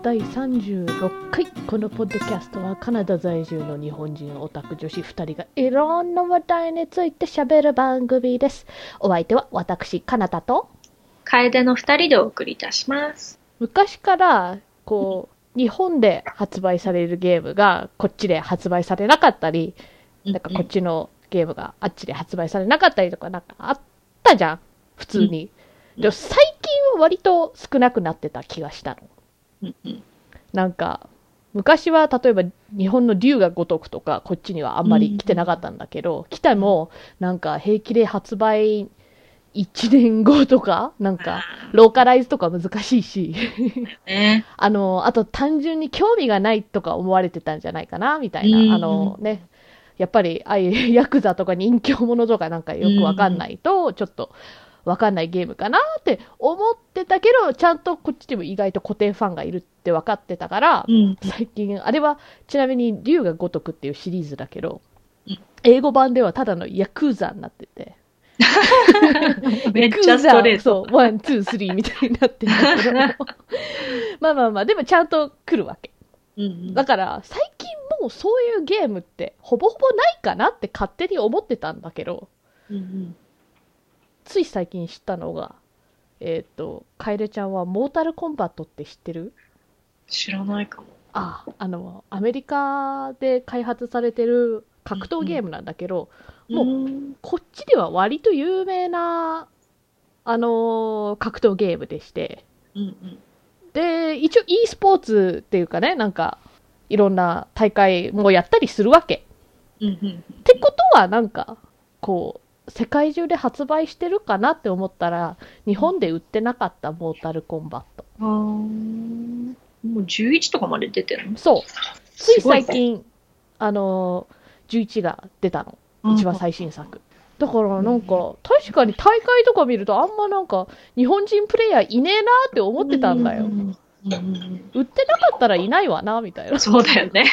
第36回。このポッドキャストはカナダ在住の日本人オタク女子2人がいろんな話題について喋る番組です。お相手は私カナダと。楓の二人でお送りいたします。昔からこう日本で発売されるゲームがこっちで発売されなかったりなんかこっちのゲームがあっちで発売されなかったりとかなんかあったじゃん。普通に、うん。でも最近は割と少なくなってた気がしたのうんうんなんか昔は例えば日本の竜が如くとかこっちにはあんまり来てなかったんだけど、来てもなんか平気で発売1年後とかなんかローカライズとか難しいし。ね。あのあと単純に興味がないとか思われてたんじゃないかなみたいな、うん。あのね。やっぱりああいうヤクザとか人気者とかなんかよくわかんないとちょっとわかんないゲームかなって思ってたけどちゃんとこっちでも意外と固定ファンがいるって分かってたから、うん。最近、あれはちなみに龍が如くっていうシリーズだけどうん、英語版ではただのヤクザになってて。めっちゃストレート。そう、 one、two、three みたいになってるけど。まあまあまあ、でもちゃんと来るわけ。うんうんだから、最近もうそういうゲームってほぼほぼないかなって勝手に思ってたんだけど、うんうんつい最近知ったのが、えっ、と、カエルちゃんはモータルコンバットって知ってる？知らないかも。あ、あの、アメリカで開発されてる格闘ゲームなんだけど、もううんこっちでは割と有名な、あのー格闘ゲームでして、うんうん。で、一応 e スポーツっていうかね、なんか、いろんな大会もやったりするわけ。うんうん。ってことは、なんか、こう、世界中で発売してるかなって思ったら、日本で売ってなかったモータルコンバット。あーもう11とかまで出てるの？そう。つい最近、あのー11が出たの。一番最新作。だからなんか、確かに大会とか見るとあんまなんか、日本人プレイヤーいねえなって思ってたんだよ。売ってなかったらいないわな、みたいな。そうだよね。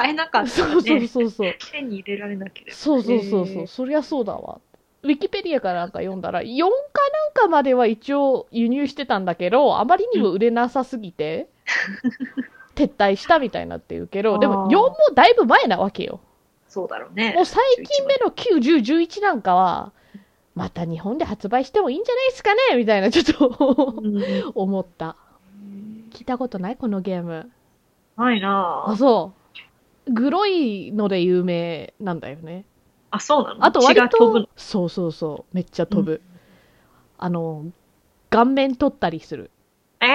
買えなかったらそうそうね。そうそう。手に入れられなければ。そうそうそうそう。そりゃそうだわ。ウィキペディアかなんか読んだら、4かなんかまでは一応輸入してたんだけど、あまりにも売れなさすぎて、撤退したみたいになってるけど、でもあー4もだいぶ前なわけよ。そうだろうね。もう最近目の9、10、11なんかは、また日本で発売してもいいんじゃないですかね？みたいな、ちょっとうんうん 思った。聞いたことない？このゲーム。ないなあ、ぁそう。グロいので有名なんだよね。あ、そうなの？あと割と、そうそうそう、めっちゃ飛ぶ。あの、顔面取ったりする。え？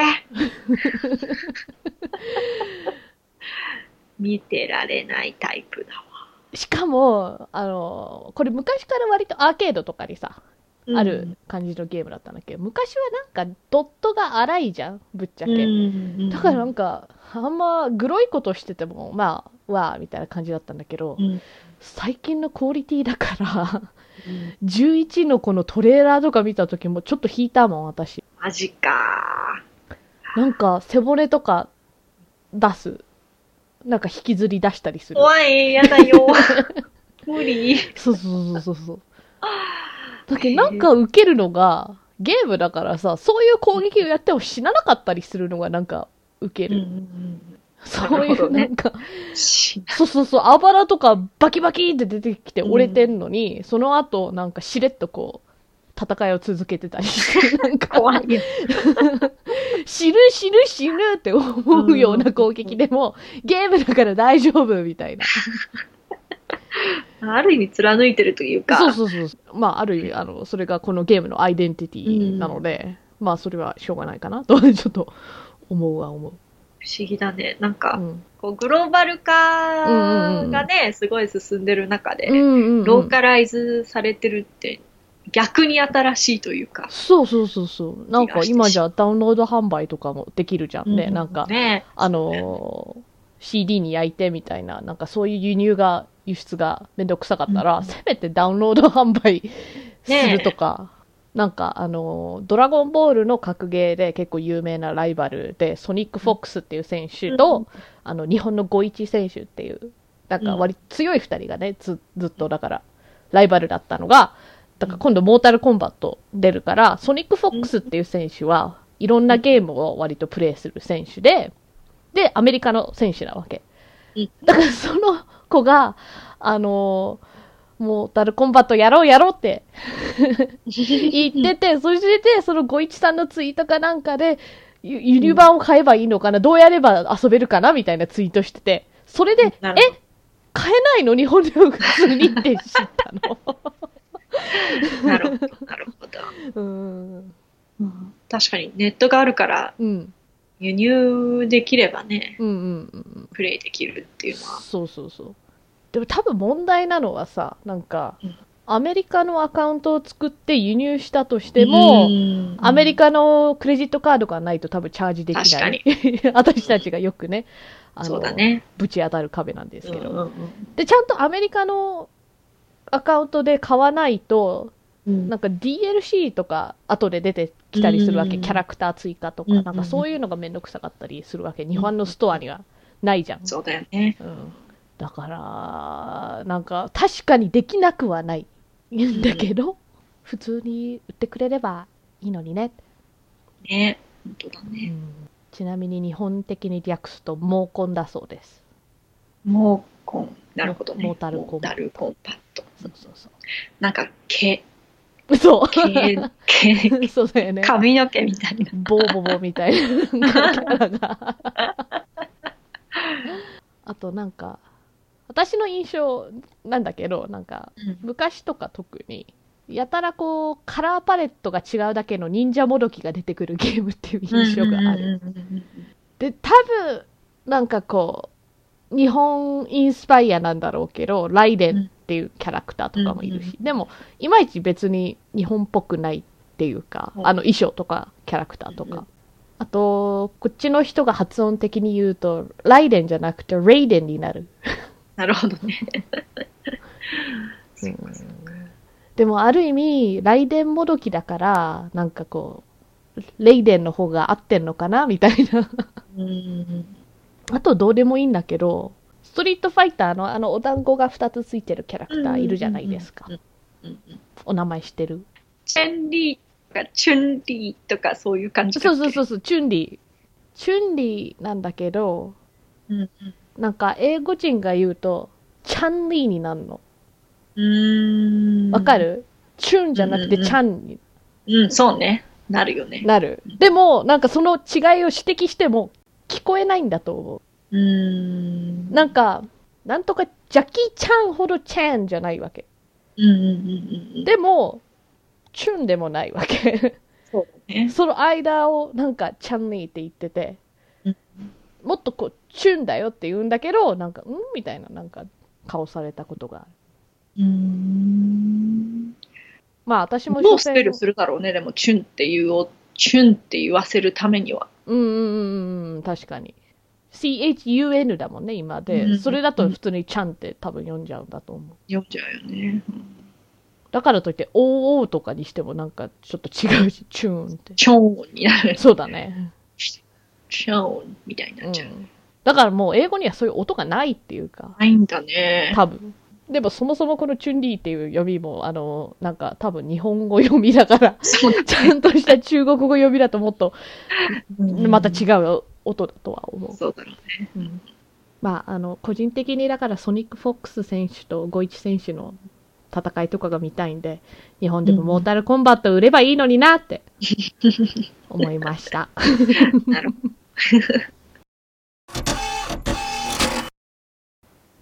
見てられないタイプだわ。しかも、あの、これ昔から割とアーケードとかにさ、うんある感じのゲームだったんだけど、昔はなんかドットが荒いじゃん、ぶっちゃけ。うんだからなんか、あんまグロいことしてても、まあ、わあ、みたいな感じだったんだけど、うん最近のクオリティだから、11のこのトレーラーとか見た時もちょっと引いたもん、私。マジかなんか、背骨とか出す。なんか引きずり出したりする。怖い、やだよ。無理。そうそうそうそうそう。だけどなんか受けるのが、ゲームだからさ、そういう攻撃をやっても死ななかったりするのがなんか受ける。そういうなるほどねなんか、しそうそうそう、あばらとかバキバキって出てきて折れてんのに、その後なんかしれっとこう、戦いを続けてたりして、なんか、怖い よ。死ぬ死ぬ死ぬって思うような攻撃でも、ゲームだから大丈夫みたいな。ある意味貫いてるというか。そうそうそう。まあ、ある意味、あの、それがこのゲームのアイデンティティなので、まあ、それはしょうがないかなと、ちょっと思うは思う。不思議だね。なんうか、ん。こうグローバル化がね、すごい進んでる中で、ローカライズされてるって、逆に新しいというか。そうそうそうそう。なんか今じゃダウンロード販売とかもできるじゃんね。うなんか、ね。あのー CD に焼いてみたいな、なんかそういう輸入が、輸出がめんどくさかったら、うんせめてダウンロード販売するとか、なんかあのードラゴンボールの格ゲーで結構有名なライバルで、ソニック・フォックスっていう選手と、うん。あの、日本のゴイチ選手っていう、なんか割り強い二人がね、ずずっとだから、ライバルだったのが、だから今度モータルコンバット出るから、ソニック・フォックスっていう選手は、いろんなゲームを割とプレイする選手で、で、アメリカの選手なわけ。うん。だからその子が、あのーモータルコンバットやろうやろうって 言ってて、そしてで、そのゴイチさんのツイートかなんかで、ゆ輸入版を買えばいいのかな、どうやれば遊べるかな？みたいなツイートしてて、それで、え、買えないの？日本でも普通にって知ったの。なるほど、なるほど。うん。確かにネットがあるからうん。輸入できればね、うんうんうん。プレイできるっていうのは。そうそうそう。でも多分問題なのはさ、なんかうん、アメリカのアカウントを作って輸入したとしても、うんアメリカのクレジットカードがないと多分チャージできない。私たちがよくね、あの、そうだね。ぶち当たる壁なんですけど。うんうんで、ちゃんとアメリカのアカウントで買わないと、うんなんか DLC とか後で出てきたりするわけ。うんキャラクター追加とか、うんうんなんかそういうのがめんどくさかったりするわけ。日本のストアにはないじゃん。そうだよね。うん、だから、なんか確かにできなくはないんだけど、普通に売ってくれればいいのにね。ね。本当だうね。んちなみに日本的に略すと毛根だそうです。モーコン。なるほどね。モータルコンパット。そうそうそなんか毛、う。そう。毛、毛、そうだよね。髪の毛みたいな。ボーボボみたいなキャラが。あとなんか、私の印象なんだけど、なんか、昔とか特に、やたらこう、カラーパレットが違うだけの忍者もどきが出てくるゲームっていう印象がある。で、多分、なんかこう、日本インスパイアなんだろうけど、ライデンっていうキャラクターとかもいるし、でも、いまいち別に日本っぽくないっていうか、うんあの衣装とかキャラクターとか。あと、こっちの人が発音的に言うと、ライデンじゃなくて、レイデンになる。なるほどね。でも、ある意味、ライデンもどきだから、なんかこう、レイデンの方が合ってんのかなみたいな。うんあと、どうでもいいんだけど、ストリートファイターのあのお団子が2つついてるキャラクターいるじゃないですかうん。うんうんお名前知ってる？チェンリーとかチュンリーとかそういう感じだそうそうそうそう、チュンリー。チュンリーなんだけど、うんうんなんか英語人が言うと、チャンリーになるの。うーんわかる、チュンじゃなくてチャンにうん、そうね。なるよね。なる。でも、なんかその違いを指摘しても聞こえないんだと思うーん。う。なんか、なんとかジャッキー・チャンほどチャンじゃないわけ。うんうんうんうんうん。でも、チュンでもないわけ。そうだね。その間をなんかチャンリーって言っててうん、もっとこう、チュンだよって言うんだけど、なんか、ん？みたいななんか顔されたことがある。うーん。まあ私もどうスペルするだろうね。でも、チュンっていうを、チュンって言わせるためには。うんうんうんうん、確かに。CHUN だもんね、今で。うんそれだと普通にちゃんって多分読んじゃうんだと思う。読んじゃうよね。だからといって OO とかにしてもなんかちょっと違うし、チューンって。チョーンになる。そうだね。チョーンみたいにうなっちゃう。ん。だからもう英語にはそういう音がないっていうか、ないんだね。多分。でもそもそもこのチュンリーっていう読みも、あの、なんか多分日本語読みだから、そうだちゃんとした中国語読みだともっとね。また違う音だとは思う。そうだろうね。うんまあ、あの、個人的にだからソニック・フォックス選手とゴイチ選手の戦いとかが見たいんで、日本でもモータルコンバット売ればいいのになって思いました。なるほど。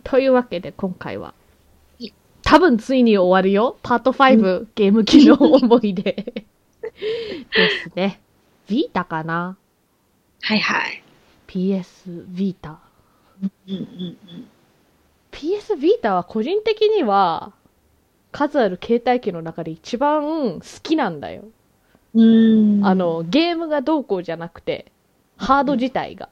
というわけで今回ははい、多分ついに終わるよ。パート5、ゲーム機の思い出 ですね。ビータかな？はいはい。?PS ビータ。うんうん PS ビータは個人的には数ある携帯機の中で一番好きなんだよ。うん。あ、の、ゲームがどうこうじゃなくて、ハード自体が。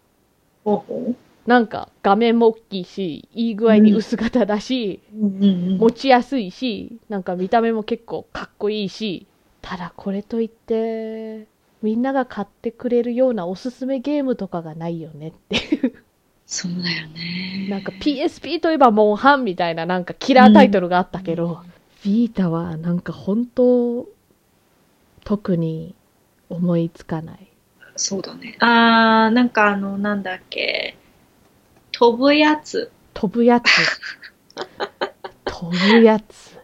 なんか画面も大きいし、いい具合に薄型だし。持ちやすいし、なんか見た目も結構かっこいいし、ただこれといって、みんなが買ってくれるようなおすすめゲームとかがないよねっていう。そうだよね。なんか PSP といえばモンハンみたいななんかキラータイトルがあったけど、ビータはなんか本当、特に思いつかない。そうだね。あー、なんかあの、なんだっけ、飛ぶやつ。飛ぶやつ。飛ぶやつ。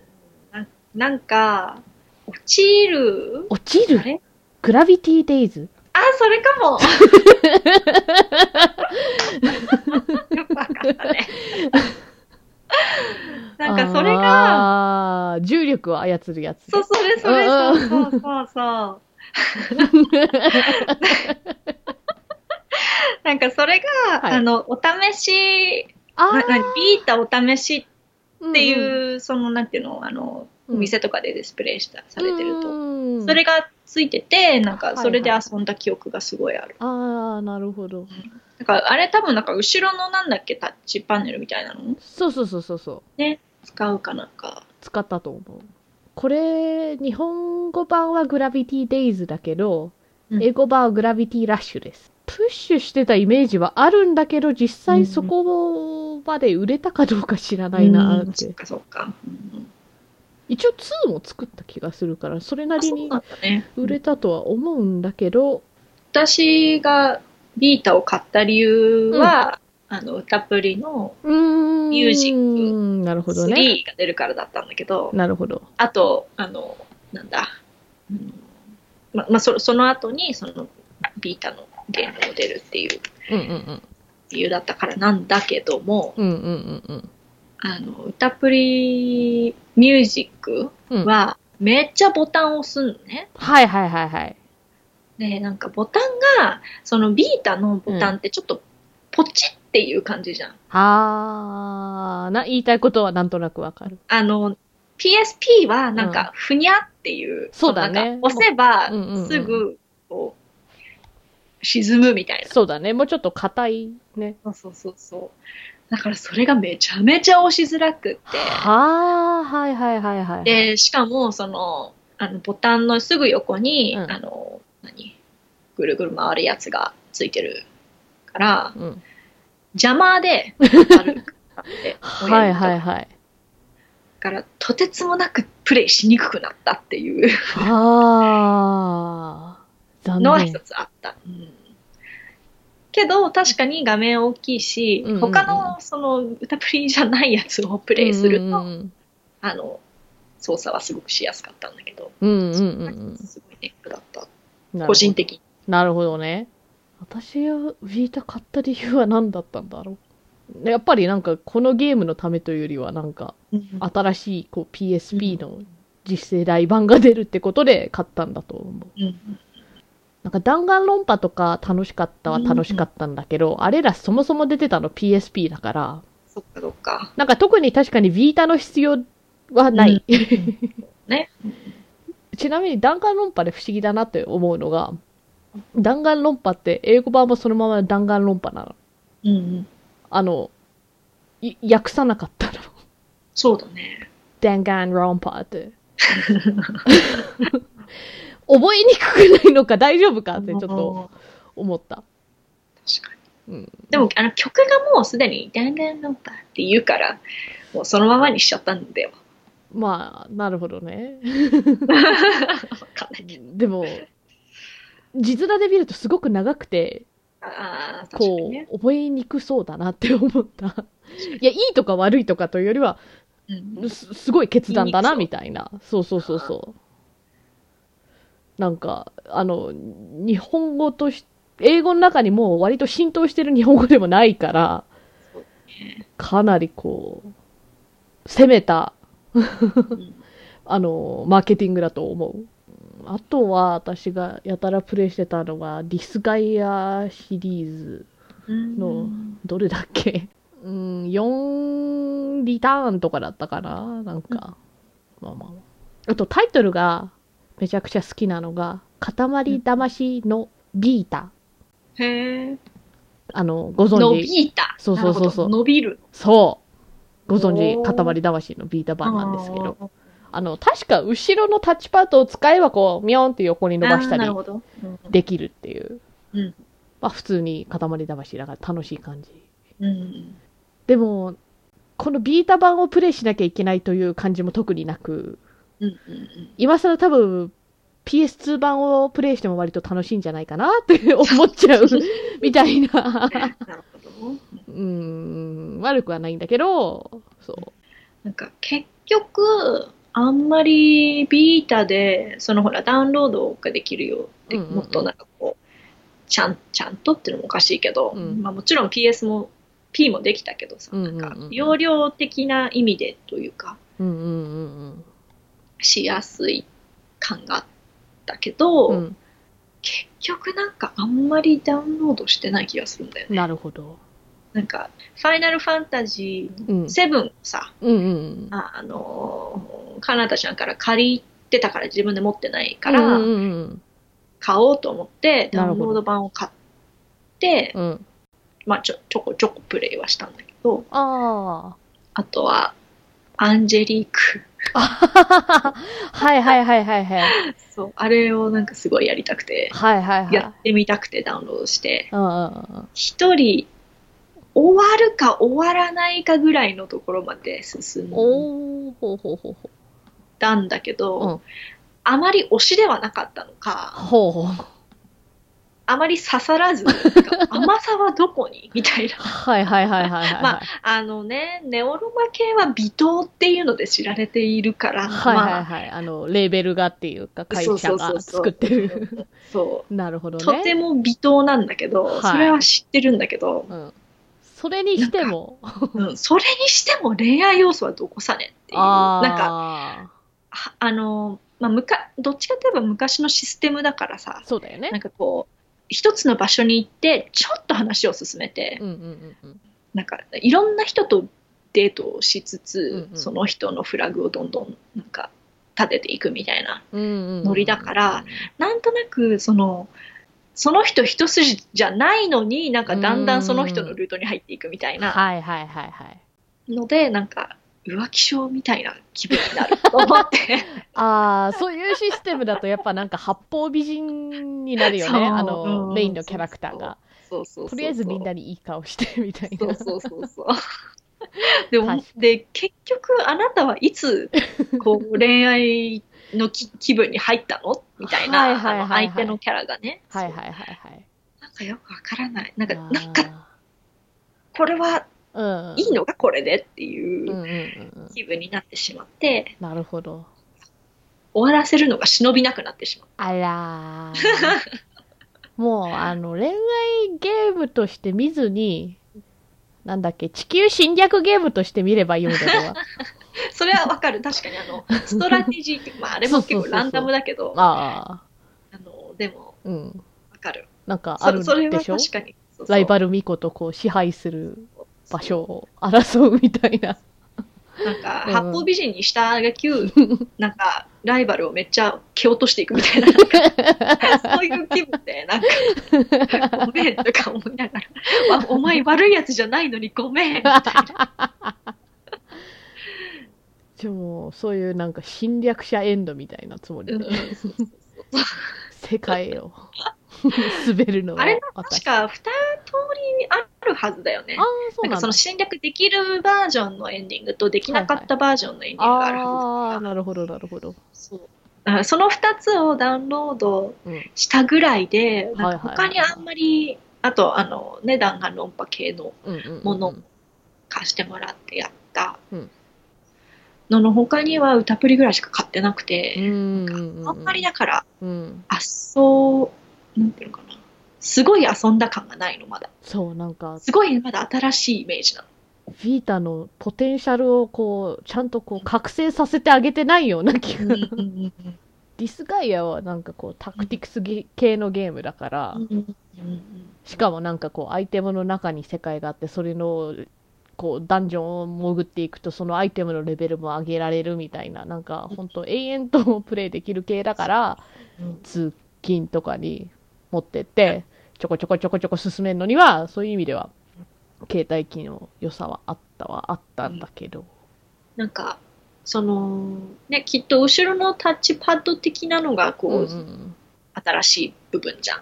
なんか、落ちる？落ちる？グラビティデイズあ、それかも。よくわかったね。なんかそれが、が、重力を操るやつ。そう、それそれ、うんそうそうそうそう。なんかそれが、はいあの、お試し、あビータお試しーってうんいう、その、なんていうの、あの、お店とかでディスプレイした、されてると。うんそれがついてて、なんかはいはいそれで遊んだ記憶がすごいある。ああ、なるほど。だからあれ多分なんか後ろのなんだっけタッチパネルみたいなの？そうそうそうそうそう。使うかなんか。使ったと思う。これ、日本語版はグラビティデイズだけど、うん英語版はグラビティラッシュです。プッシュしてたイメージはあるんだけど、実際そこまで売れたかどうか知らないなって。うんそっかそっか。うん一応2も作った気がするから、それなりに。売れたとは思うんだけど、私がビータを買った理由は、あの、歌プリの。ミュージックなるほどね。3が出るからだったんだけど、なるほど。あと、あの、なんだ、うんま、まあ、そその後に、その、ビータのゲームも出るっていううんうんうん。理由だったからなんだけども、うんうんうんうん。あの、歌プリミュージックうんは、めっちゃボタンを押すのね。はいはいはいはい。で、なんかボタンが、そのビータのボタンってちょっとポチっていう感じじゃん。あー、な、言いたいことはなんとなくわかる。あの、PSP はなんか、ふにゃっていう、そうだねなんか押せばうんうんうんすぐ、こう、沈むみたいな。そうだね。もうちょっと硬いね。そうそうそうそう。だからそれがめちゃめちゃ押しづらくって。はー、はいはいはいはい。で、しかも、その、あの、ボタンのすぐ横に、うんあの、何？ぐるぐる回るやつがついてるから、うん。邪魔で、あるってはいはいだはい。から、とてつもなくプレイしにくくなったっていうあのは一。つあった。うんけど、確かに画面大きいし、うんうんうん他のその歌プリじゃないやつをプレイすると、うんあの、操作はすごくしやすかったんだけど、うんうんうんすごいネックだった。うん。個人的に。なるほどね。私がビータ買った理由は何だったんだろう？やっぱりなんかこのゲームのためというよりはなんか新しいこう PSP の次世代版が出るってことで買ったんだと思う。うんなんか弾丸論破とか楽しかったは楽しかったんだけど、あれらそもそも出てたの PSP だから、そっかそっか。なんか特に確かにビータの必要はない。ね。ちなみに弾丸論破で不思議だなって思うのが、弾丸論破って英語版もそのまま弾丸論破なの。うんうん。あの、い訳さなかったの。そうだね。弾丸論破って。覚えにくくないのか大丈夫かってちょっと思った。確かに。うん、でも、あの曲がもうすでに、ダンダンロンパって言うから、もうそのままにしちゃったんだよ。まあ、なるほどね。でも、字面で見るとすごく長くて、こね。う、覚えにくそうだなって思った。いや、いいとか悪いとかというよりは、うんすすごい決断だな、みたいな。そうそうそうそう。なんか、あの、日本語とし、英語の中にもう割と浸透してる日本語でもないから、ねかなりこう、攻めた、うん あの、マーケティングだと思う。あとは、私がやたらプレイしてたのは、ディスガイアシリーズ。のどれだっけ？うん、4リターンとかだったかな？なんか。まあまあ。あとタイトルがめちゃくちゃ好きなのが、塊魂のビータ。へえ。あの、ご存伸知びた。そうそうそうそうなるほど伸びる。そう。ご存知、塊魂のビータ版なんですけど。あの、確か後ろのタッチパッドを使えばこう、ミョンって横に伸ばしたりできるっていう。うんまあ普通に塊魂だから楽しい感じ。うん。でも、このビータ版をプレイしなきゃいけないという感じも特になく、うんうん今更多分、PS2 版をプレイしても割と楽しいんじゃないかなって思っちゃう みたいな。なるほど。うん、悪くはないんだけど、そなんか結局、あんまりビータで、そのほら、ダウンロードができるよって、もっとなんかこう、ちゃん、ちゃんとっていうのもおかしいけど、うんまあもちろん PS も、P もできたけどさ、なんか、容量的な意味でというか、しやすい感があったけど、うん。うん。結局なんかあんまりダウンロードしてない気がするんだよね。なるほど。なんか、ファイナルファンタジうんー。7さ、うんうん。ああのー、カナダちゃんから借りてたから自分で持ってないから、買おうと思って、ダウンロード版を買って、うん。うん。まあちょ、ちょこちょこプレイはしたんだけど、ああとは、アンジェリーク。あ。はいはいはいはいはい。そう、あれをなんかすごいやりたくて、はいはいはい。やってみたくてダウンロードして、うんうんうん。一人、終わるか終わらないかぐらいのところまで進んだんだけど、うんあまり推しではなかったのか、う。ほうほう。あまり刺さらず、甘さはどこに？みたいな。はいはいはいはいはい。まああのね、ネオロマ系は微糖っていうので知られているから、はいはいまあ、はい。あの、レーベルがっていうか、会社が作ってる。そなるほどう、ね。とても微糖なんだけど、はいそれは知ってるんだけど、うん。それにしても、うん、それにしても恋愛要素はどこさねっていう。あなんか、あ。の、まあ、むか、どっちかといえば昔のシステムだからさ、そうだよねなん。かこう、一つの場所に行って、ちょっと話を進めて、うんうんうんうん。なんか、いろんな人とデートをしつつ、うんうんその人のフラグをどんどん、なんか、立てていくみたいな。うんうんうんノリだから、なんとなく、その、その人一筋じゃないのに、なんかだんだんその人のルートに入っていくみたいなはいはいはいはい。ので、なんか、浮気症みたいな気分になると思って。ああ、そういうシステムだとやっぱなんか八方美人になるよね。あうの、んメインのキャラクターが。そうそうとりあえずみんなにいい顔してみたいな。そうそうそうそう。でもで結局あなたはいつこう恋愛のき気分に入ったの？みたいな、はいはいはいはいあの相手のキャラがね、はいはいはいはい。なんかよくわからないなんかなんかこれはうん。いいのかこれでっていう。気分になってしまってなるほど。終わらせるのが忍びなくなってしまうあらー。もう、あの、恋愛ゲームとして見ずに、なんだっけ、地球侵略ゲームとして見ればいいのでは。それはわかる確かにあのストラテジーってまああれも結構ランダムだけどあ。のでもうん。わかるなんかあるそそれはでしょ確かにそうそうライバル巫女とこう支配する場所を争うみたいな。なんか、うん八方美人にしたがきゅう、なんか、ライバルをめっちゃ蹴落としていくみたいな、な そういう気分で、なんか、ごめんとか思いながら、わお前悪いやつじゃないのにごめんみたいな。でも、そういうなんか侵略者エンドみたいなつもりで、世界を滑るのはあれ私。確か、二通りあるはずだよねあ。あ、そうなんその。侵略できるバージョンのエンディングとできなかったバージョンのエンディングがあるはずだああ、かなるほど、なるほど。らそうその二つをダウンロードうん。したぐらいで、なん他にあんまり、あと、あの、ね、弾丸論破系の。もの貸してもらってやったうんのの他には歌プリぐらいしか買ってなくうて、んうんうんうん。あんまりだから、うん。あっそう、なんていうのかな。すごい遊んだ感がないの、まだ。そう、なんか、すごいまだ新しいイメージなの。ビータのポテンシャルをこう、ちゃんとこう、覚醒させてあげてないような気が。ディスガイアはなんかこう、タクティクスゲ系のゲームだから、しかもなんかこう、アイテムの中に世界があって、それの、こう、ダンジョンを潜っていくと、そのアイテムのレベルも上げられるみたいな、なんか、本当永遠とプレイできる系だから、通勤とかに持ってって、ちょこちょこちょこちょこ進めるのには、そういう意味では、携帯機の良さはあったはあったんだけど。なんか、その、ね、きっと後ろのタッチパッド的なのが、こう、うんうん新しい部分じゃん。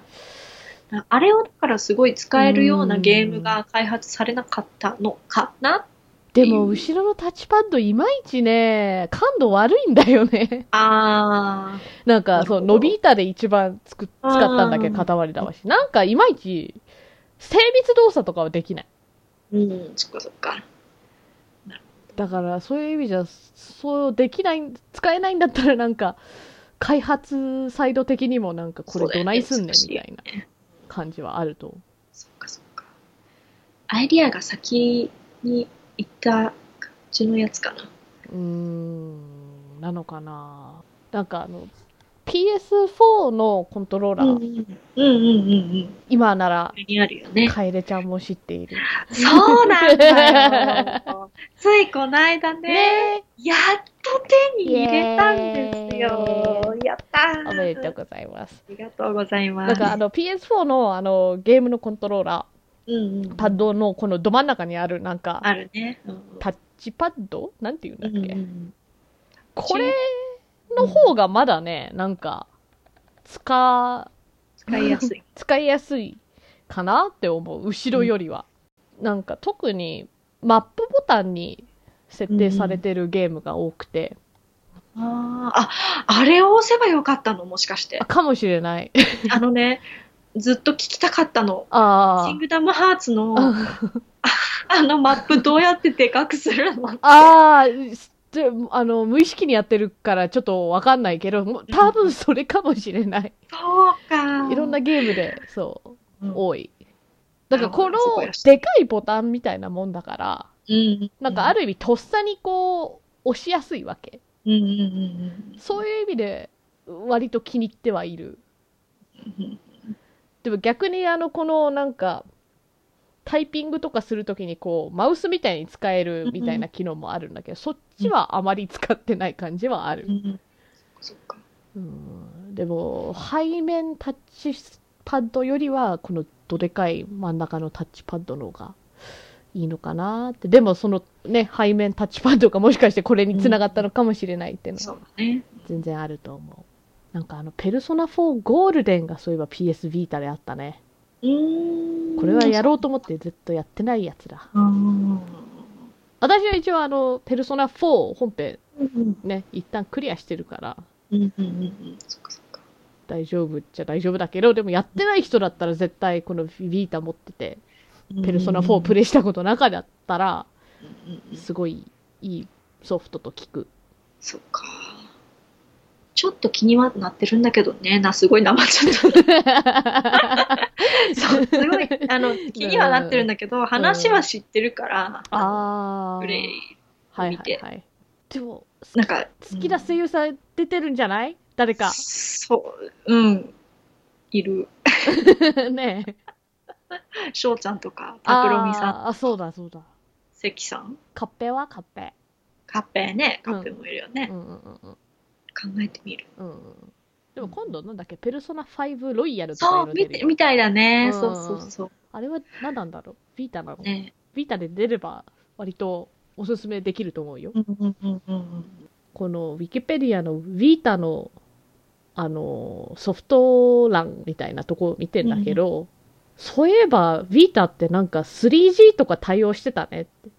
あれをだからすごい使えるようなゲームが開発されなかったのかなでも、後ろのタッチパッドいまいちね、感度悪いんだよね。あなんか、そう、伸び板で一番つく使ったんだけど、塊だわし。なんか、いまいち、精密動作とかはできない。ー、うん、そっかそっか。だから、そういう意味じゃ、そうできない、使えないんだったらなんか、開発サイド的にもなんか、これどないすんねんみたいな感じはあると。そっかそっか。アイディアが先に行った感じのやつかな。うーん、なのかな。なんかあの、PS4 のコントローラー。今ならこ、れにあるよね。カエレちゃんも知っている。そうなんだよ。ついこの間ね、ねやっと手に入れたんですよ。やったー。おめでとうございます。ありがとうございます。なんかあの PS4 のあのゲームのコントローラうんうん、ー、パッドのこのど真ん中にあるなんか、あるね。うんタッチパッド？なんて言うんだっけ、うんうんこれの方がまだね、なんか、使、使いやすい。使いやすいかなって思う。後ろよりは。なんか特にマップボタンに設定されてるゲームが多くて、あーあ、あれを押せばよかったの？もしかしてあ。かもしれない。あのね、ずっと聞きたかったの。あキングダムハーツの、あ。あのマップどうやってでかくするのああ、であの、無意識にやってるからちょっとわかんないけど、多分それかもしれない。そうか。いろんなゲームで、そう、うん、多い。だからこのでかいボタンみたいなもんだから、うん。なんかある意味とっさにこう、押しやすいわけ。うんうんうんうんそういう意味で、割と気に入ってはいる。うん。でも逆にあの、このなんか、タイピングとかするときにこう、マウスみたいに使えるみたいな機能もあるんだけど、そっちはあまり使ってない感じはあるう。んそっか。うんでも、背面タッチパッドよりは、このどでかい真ん中のタッチパッドの方がいいのかなって。でも、そのね、背面タッチパッドがもしかしてこれにつながったのかもしれないっていうのは。全然あると思う。なんかあの、ペルソナ4ゴールデンがそういえば PS ビータであったね。これはやろうと思ってずっとやってないやつだ。うん。私は一応あの、ペルソナ4本編うんね、一旦クリアしてるから。大丈夫っちゃ大丈夫だけど、でもやってない人だったら絶対このビータ持ってて、ペルソナ4プレイしたことなかったら、すごいいいソフトと聞く。そっか。ちょっと気にはなってるんだけどね。な、すごいなまっちゃった。そう、すごい、あの、気にはなってるんだけど、話は知ってるから、あー。プレイ、はい見てはいはい。でも、なんか、好きな声優さん出てるんじゃない？誰か。そう、うん、いる。ねえ。翔ちゃんとか、タクロミさん、あ、そうだそうだ。関さん、カッペはカッペ。カッペね、カッペもいるよね。うんうんうんうん。考えてみる。うんうんでも今度なんだっけ、ペルソナ5ロイヤルとかいそうう、みみたいだね。うんそうそうそう。あれは何なんだろう？ビータなの、ね。ビータで出れば割とおすすめできると思うよ。うんうんうんうんうん。このウィキペディアのビータのあのソフト欄みたいなとこ見てんだけど、そういえばビータってなんか 3G とか対応してたねって。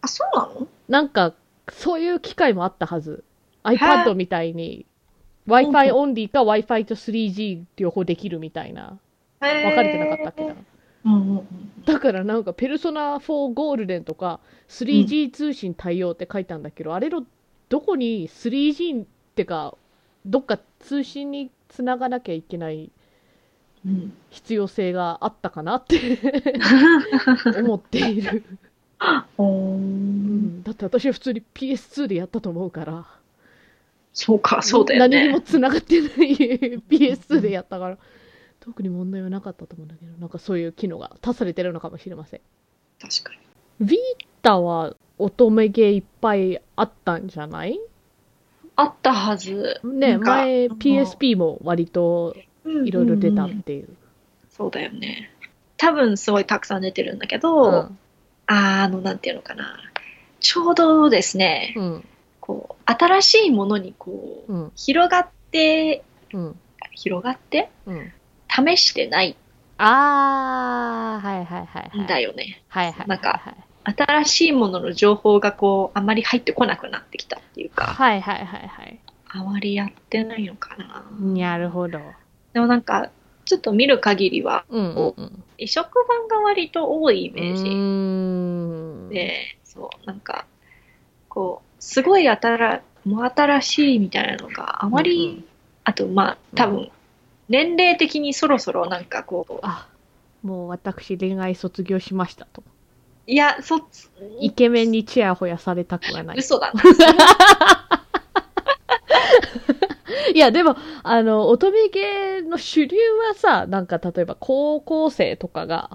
あ、そうなの？なんかそういう機会もあったはず。iPad みたいに Wi-Fi オンリーか Wi-Fi と 3G 両方できるみたいな。分分かれてなかったっけな。うんうんうん。だからなんか、ペルソナ4ゴールデンとか 3G 通信対応って書いたんだけど、あれのどこに 3G ってか、どっか通信につながなきゃいけないうん、必要性があったかなって 思っている。うんだって私は普通に PS2 でやったと思うから、そうか、そうだよね。何にもつながってない PS2 でやったから、特に問題はなかったと思うんだけど、なんかそういう機能が足されてるのかもしれません。確かに。ビータは乙女ゲーいっぱいあったんじゃない？あったはず。ね、前 PSP も割といろいろ出たっていう。そうだよね。多分すごいたくさん出てるんだけうど、ん。あの、なんていうのかな。ちょうどですね、うん。こう、新しいものにこう、うん。広がって、うん。広がって、うん。試してないあー、はいはいはいはい。んだよね。はいはいはいはい。なんか新しいものの情報がこう、あまり入ってこなくなってきたっていうか、はいはいはいはい。あまりやってないのかな。なるほど。でもなんか、ちょっと見る限りは、うんうんうん。移植版が割と多いイメーうジ。で、そう、なんか、こう、すごい新、もう新しいみたいなのがあまり、うんうんあと、まあ、多分、年齢的にそろそろなんかこう、あ、もう私恋愛卒業しましたと。いや、そイケメンにチヤホヤされたくはない。嘘だな。いや、でも、あの、乙女芸の主流はさ、なんか例えば高校生とかが、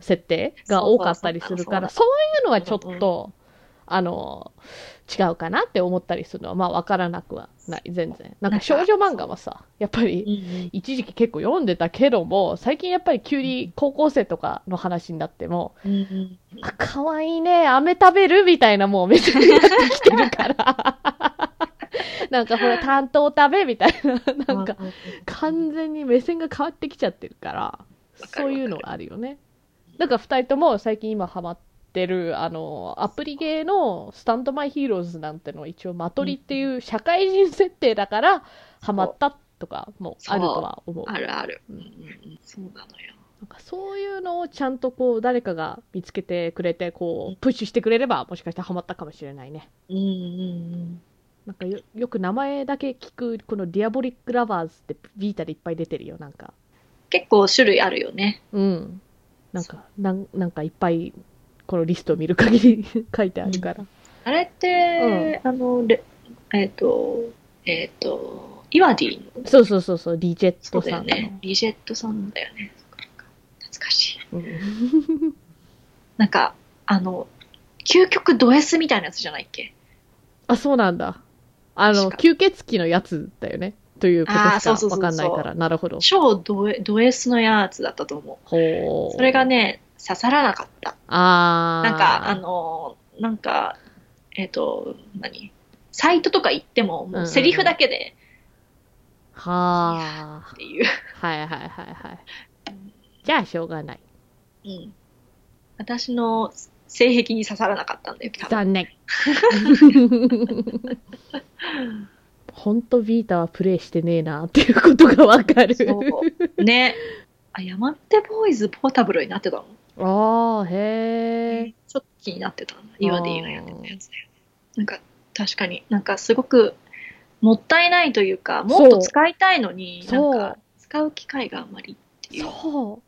設定が多かったりするから、そういうのはちょっと、あの、違うかなって思ったりするのは、まあ、わからなくはない、全然。なんか少女漫画はさ、やっぱり、一時期結構読んでたけども、最近やっぱり急に高校生とかの話になっても、あ、かわいいね、飴食べるみたいなもうめっちゃになってきてるから。なんかほら、担当食べみたいな、なんか、完全に目線が変わってきちゃってるから、そういうのがあるよね。なんか二人とも最近今ハマってる、あの、アプリゲーのスタンドマイヒーローズなんてのは一応マトリっていう社会人設定だからハマったとかもあるとは思う。あるある。うんそうなのよ。なんかそういうのをちゃんとこう誰かが見つけてくれてこうプッシュしてくれればもしかしたらハマったかもしれないね。うんうんなんかよよく名前だけ聞くこのディアボリック・ラバーズって Vita でいっぱい出てるよなんか。結構種類あるよね。うん。なんかなんなんかいっぱいこのリストを見る限り 書いてあるから。あれって、あの、レえっ、と、えっ、と、イワディの、そうそうそうそう、リジェッそうトさんの。だよね。リジェットさんだよね。そっかそっか懐かしい。うん なんか、あの、究極ド S みたいなやつじゃないっけ？あ、そうなんだ。あの、確か吸血鬼のやつだよね。ということあそうそうそうそうわかんないから。なるほど。超ド S ド S のやつだったと思う。ほう。それがね、刺さらなかった。あー。なんか、あの、なんか、えっ、と、何？サイトとか行っても、もうセリフだけではあっ。ていう。はいはいはいはい。じゃあ、しょうがない。うん。私の性癖に刺さらなかったんだよ。残念。ほんとビータはプレイしてねえなっていうことがわかる。ね。あ、山手ボーイズポータブルになってたの？ああ、へえ。ちょっと気になってたな。岩でのやってたやつだよ。なんか、確かになんかすごくもったいないというか、もっと使いたいのに、なんか使う機会があんまりっていう。そう。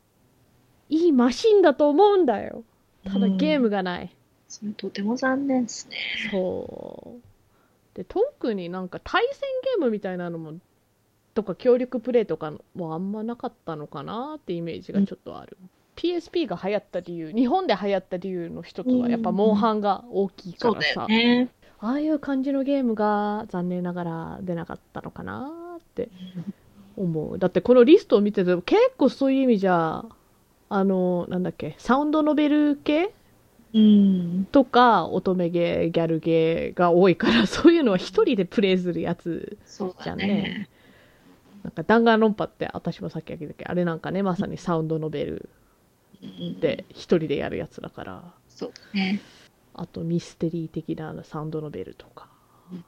いいマシンだと思うんだよ。ただうんゲームがない。それとても残念ですね。そう。で、特になんか対戦ゲームみたいなのも、とか協力プレイとかもあんまなかったのかなってイメージがちょっとある。PSP が流行った理由、日本で流行った理由の一つはやっぱモンハンが大きいからさね。ああいう感じのゲームが残念ながら出なかったのかなって思う。だってこのリストを見てても結構そういう意味じゃ、あの、なんだっけ、サウンドノベル系うん。とか乙女ゲー、ギャルゲーが多いから、そういうのは一人でプレイするやつ。じゃあねね。なんか弾丸論破って私もさっき言ったけど、あれなんかね、まさにサウンドノベルうんで一人でやるやつだから、そうだね。あとミステリー的なサウンドノベルとか。うん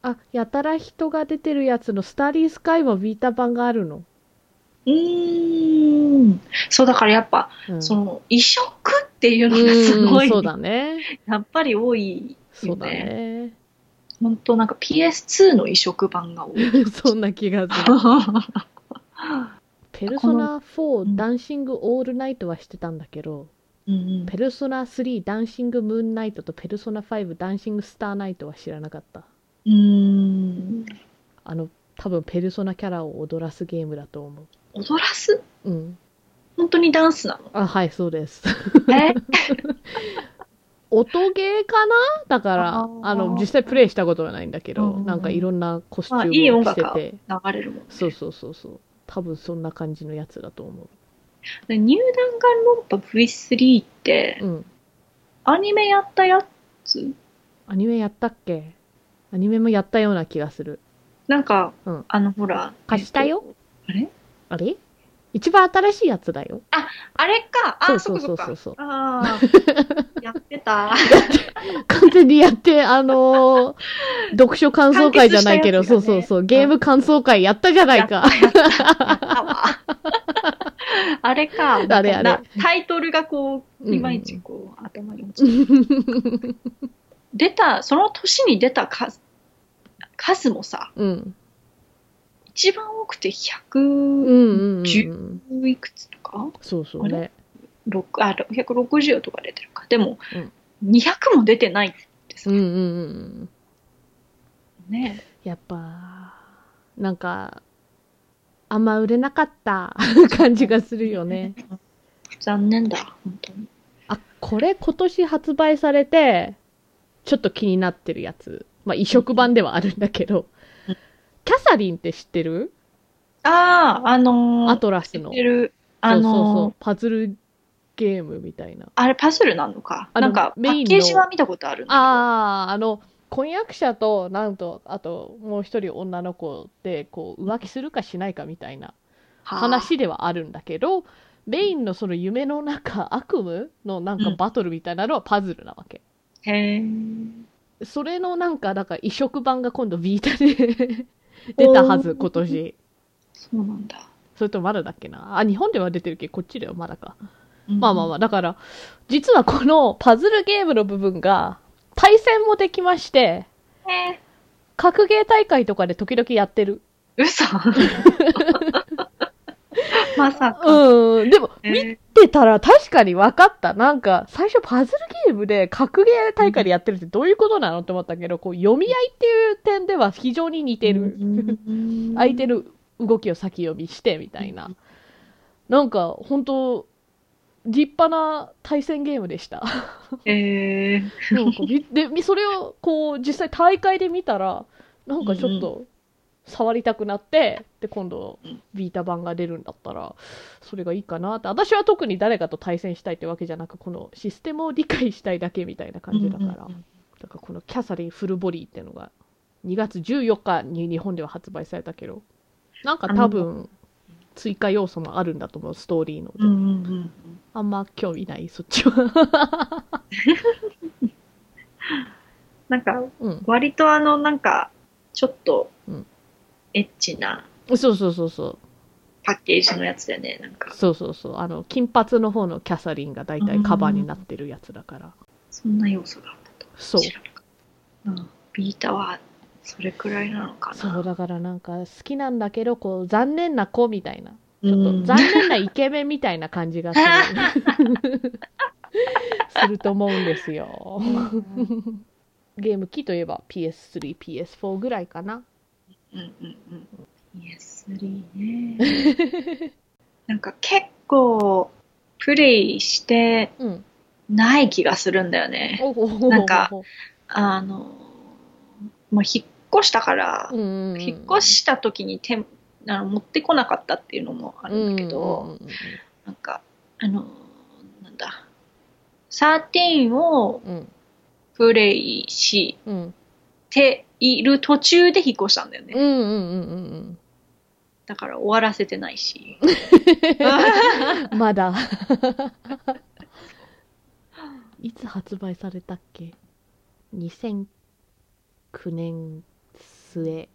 あ、やたら人が出てるやつのスターリースカイもビータ版があるの。うーん。そうだからやっぱ、うん、その移植っていうのがすごい、うんそうだね。やっぱり多いよそうだね。ね。本当なんか PS2 の移植版が多い。そんな気がする。ペルソナうん4ダンシングオールナイトはしてたんだけど、うんペルソナ3ダンシングムーンナイトとペルソナ5ダンシングスターナイトは知らなかった。うん。うん。あの、多分ペルソナキャラを踊らすゲームだと思踊らす？う。うん。本当にダンスなの？あ、はい、そうです。え？音ゲーかな？だからあ、の、実際プレイしたことはないんだけど、うんなんかいろんなコスチュまあいいームを着音楽てて、が流れるもんね。そうそうそうそう。多分そんな感じのやつだと思で入団間論破 V3 ってう。うん。アニメやったやつ？アニメやったっけ？アニメもやったような気がする。なんか、うんあのほら。貸したよえっとあれ？あれ？一番新しいやつだよ。あれか。あ、そそうそうそうそう。ああ、やってた。完全にやって、あのー 読書感想会じゃないけど、ねそうそうそう、ゲーム感想会やったじゃないか。あれか。あれあれなタイトルがこう、うんいまいちこう、頭に落ちて出た、その年に出た数、数もさ、うん。一番多くてうん110うんうんうん。いくつとかそうそうね。6あ160とか出てるか。でも、うん200も出てないってさ、うんうんうん。ね。やっぱ、なんか、あんま売れなかった 感じがするよね。残念だ、本当に。あ、これ今年発売されて、ちょっと気になってるやつ。まあ、移植版ではあるんだけどうん、キャサリンって知ってる？ああ、あのー、アトラス知っの。てる、あそうそうそのーう、パズルゲームみたいな。あれパズルなのか？あのなんか、パメインのッケージは見たことある。ああ、あの、婚約者と、なんと、あと、もう一人女の子で、こう、浮気するかしないかみたいなはあ話ではあるんだけど、メインのその夢の中、悪夢のなんかうんバトルみたいなのはパズルなわけ。へえ。それのなんか、だから移植版が今度ビータで出たはず、今年。そうなんだ。それともまだだっけな？あ、日本では出てるけど、こっちではまだか。うんまあまあまあ、だから、実はこのパズルゲームの部分が、対戦もできまして、え格ゲー大会とかで時々やってる。ー、嘘 まさか。うん。でも、えー見てたら確かに分かった。なんか、最初パズルゲームで格ゲー大会でやってるってどういうことなのって思ったけど、こう、読み合いっていう点では非常に似てる。うん相手の動きを先読みして、みたいな。なんか、本当立派な対戦ゲームでした。えー、なんかみで、みそれを、こう、実際大会で見たら、なんかちょっと、触りたくなって、で、今度うん、ビータ版が出るんだったら、それがいいかなって。私は特に誰かと対戦したいってわけじゃなく、このシステムを理解したいだけみたいな感じだから。うんうんうんだからこのキャサリンフルボディっていうのが、2月14日に日本では発売されたけど、なんか多分、追加要素もあるんだと思う、ストーリーの。うんうんうんあんま興味ない、そっちは。なんか、うん。割とあの、なんか、ちょっとうん、エッチなそうそうそうそう。パッケージのやつだよね、なんか。そうそうそう。あの、金髪の方のキャサリンが大体カバーになってるやつだから。そんな要素があったと。そう。うん。ビータは、それくらいなのかな。そう、だからなんか好きなんだけど、こう、残念な子みたいな。ちょっうんと残念なイケメンみたいな感じがする。すると思うんですよ。ゲーム機といえば PS3、PS4 ぐらいかな。うんうんうん。PS3 ね。なんか結構、プレイしてうん。ない気がするんだよね。おほほほほなんか、あの、もう引っ越したから、うんうんうん、引っ越した時に手あの持ってこなかったっていうのもあるんだけど、うんうんうんなんか、あの、なんだ、13をうんプレイしうんている途中で引っ越したんだよね。うんうんうんうんだから終わらせてないし。う んまだいつ発売されたっけ？2009年末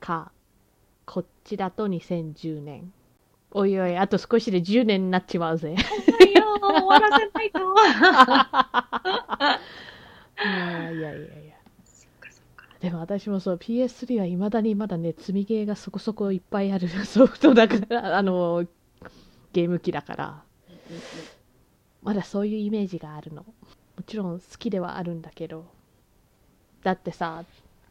かこっちだと2010年おいおいあと少しで10年になっちまうぜいや終わらせないと。いやいやいや。でも私もそう PS3 はいまだにまだね積みゲーがそこそこいっぱいある。ソフトだからあのゲーム機だから。まだそういうイメージがあるの。もちろん好きではあるんだけど。だってさ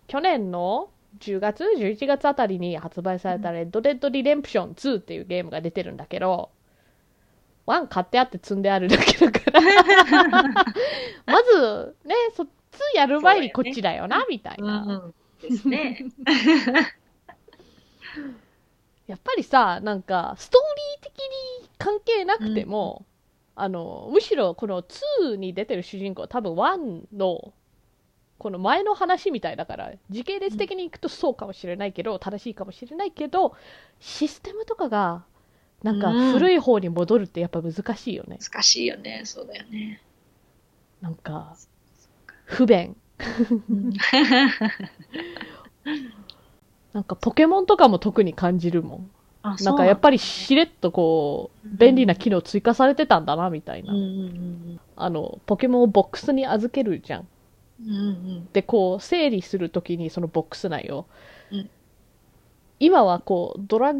去年の10月11月あたりに発売された「 Red Dead Redemption 2」っていうゲームが出てるんだけど1買ってあって積んであるだけだから。まずねそ2やる前にこっちだよなみたいな、うんですね。やっぱりさなんかストーリー的に関係なくても、あのむしろこの2に出てる主人公は多分1のこの前の話みたいだから時系列的にいくとそうかもしれないけど正しいかもしれないけどシステムとかがなんかうん古い方に戻るってやっぱ難しいよね。難しいよね。そうだよね。なんか、不便。なんかポケモンとかも特に感じるもん。あなんかやっぱりしれっとこう、便利な機能追加されてたんだな、みたいなあの、ポケモンをボックスに預けるじゃん。うんうんうんで、こう、整理するときにそのボックス内を、うん今はこう、ドラ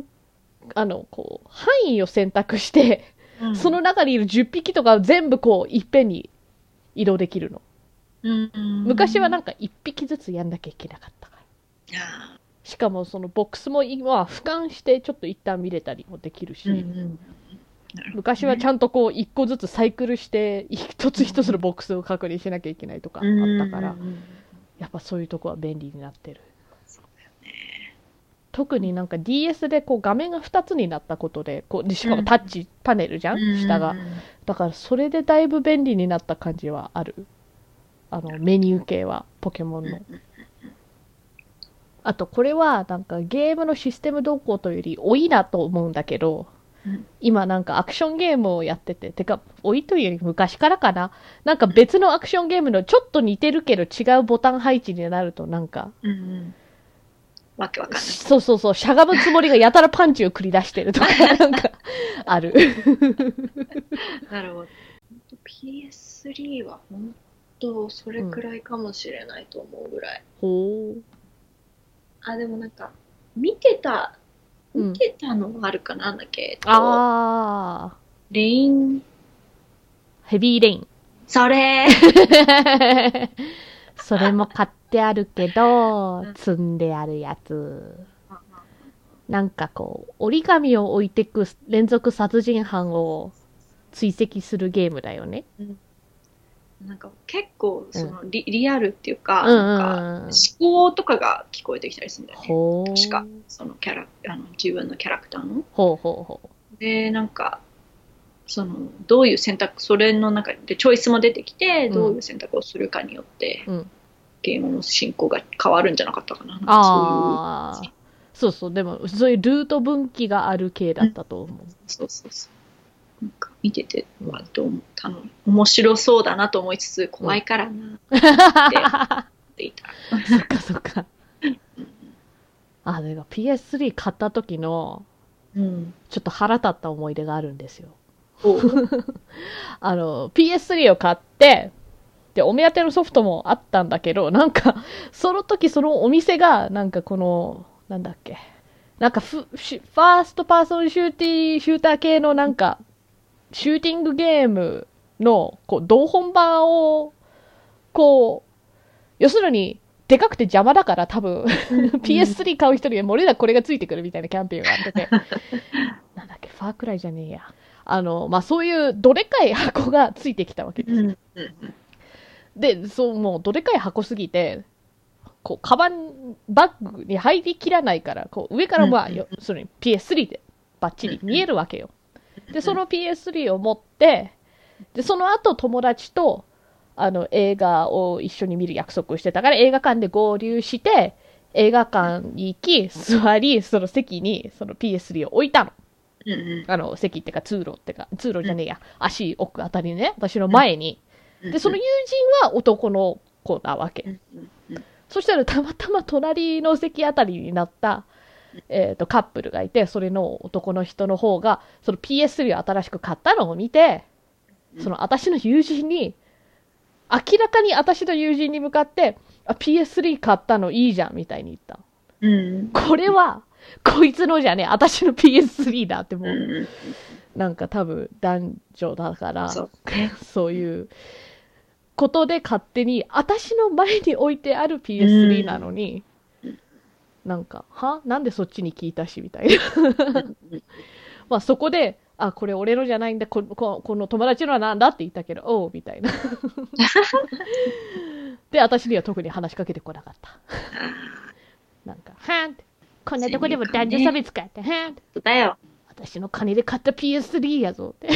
あの、こう、範囲を選択して、うんその中にいる10匹とかを全部こう、いっぺんに移動できるの。うん。うん昔はなんか1匹ずつやんなきゃいけなかったから。あしかもそのボックスも今は俯瞰してちょっと一旦見れたりもできるし、ーうんうん。なるほど昔はちゃんとこう一個ずつサイクルして一つ一つのボックスを確認しなきゃいけないとかあったから、うんうんうん。やっぱそういうとこは便利になってる。特になんか DS でこう画面が2つになったことで、こうでしかもタッチパネルじゃん、下が。だからそれでだいぶ便利になった感じはある。あのメニュー系は、ポケモンの。あとこれはなんかゲームのシステム動向というより多いなと思うんだけど、うん今なんかアクションゲームをやってて、てか多いというより昔からかな。なんか別のアクションゲームのちょっと似てるけど違うボタン配置になるとなんか、うんうんわけわかんない。そうそうそう、しゃがむつもりがやたらパンチを繰り出してるとか、なんか、ある。なるほど。PS3 は本当それくらいかもしれないと思うぐらい。ほう。あ、でもなんか、見てた、うん見てたのがあるかな、なんだっけ、えっとあレイン、ー、ヘビーレイン。それ それも買ってあるけどうん、積んであるやつ。なんかこう、折り紙を置いてく連続殺人犯を追跡するゲームだよね。なんか結構そのリ,、リアルっていうか、うんうんなんか思考とかが聞こえてきたりするんだよね。確かそのキャラあの自分のキャラクターの。ほうほうほで、なんか、その、どういう選択、それの中でチョイスも出てきて、うんどういう選択をするかによって、うんゲームの進行が変わるんじゃなかったかな。なんかああ。そうそう、でも、そういうルート分岐がある系だったと思う。そういう、そうそうそう。なんか見てて、割と思ったの、面白そうだなと思いつつ、怖いからな、っていた。そっかそっか。あ、だから PS3 買った時の、うん。ちょっと腹立った思い出があるんですよ。お あの、PS3 を買って、で、お目当てのソフトもあったんだけど、なんか、その時そのお店が、なんかこの、なんだっけ、なんか first person shooty、shooter 系のなんか、シューティングゲームの、こう、同梱版を、こう、要するに、でかくて邪魔だから多分、PS3 買う人には漏れなくこれがついてくるみたいなキャンペーンがあってて、なんだっけ、ファークライじゃねえや。あの、まあ、そういうどでかい箱がついてきたわけですよ。で、そう、もうどでかい箱すぎて、こう、カバン、バッグに入りきらないから、こう、上からまあ、うんよそれに PS3 でバッチリ見えるわけよ。で、その PS3 を持って、で、その後友達と、あの、映画を一緒に見る約束をしてたから、映画館で合流して、映画館に行き、座り、その席に、その PS3 を置いたの。うんうんあの、席ってか通路ってか、通路じゃねえや、足置くあたりね、私の前に。うん。で、その友人は男の子なわけ。そしたらたまたま隣の席あたりになった、えっ、と、カップルがいて、それの男の人の方が、その PS3 を新しく買ったのを見て、その私の友人に、明らかに私の友人に向かって、あ PS3 買ったのいいじゃん、みたいに言ったの。うん。これは、こいつのじゃねえ、私の PS3 だってもう、うんうん。なんか多分男女だから、そう いうことで勝手に、私の前に置いてある PS3 なのに、うんなんか、は？なんでそっちに聞いたしみたいな。まあそこで、あ、これ俺のじゃないんだ、こここの友達のはなんだって言ったけど、おう、みたいな。で、私には特に話しかけてこなかった。なんか、はーんって。こんなとこでも男女差別かって、はーんって。だよ。私の金で買った PS3 やぞって。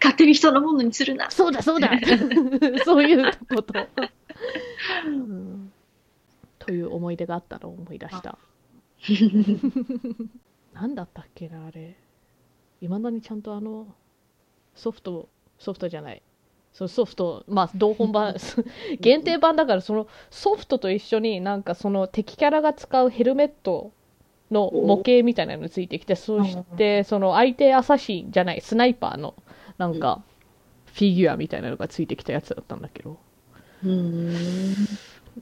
勝手に人のものにするな。そうだそうだ そういうこと、うん。という思い出があったのを思い出した。なんだったっけな、あれ。いまだにちゃんとあの、ソフト、ソフトじゃない。そのソフト、まあ、同本版、限定版だから、そのソフトと一緒になんかその敵キャラが使うヘルメットの模型みたいなのついてきて、そして、その相手アサシンじゃない、スナイパーのなんか、フィギュアみたいなのがついてきたやつだったんだけど、うん。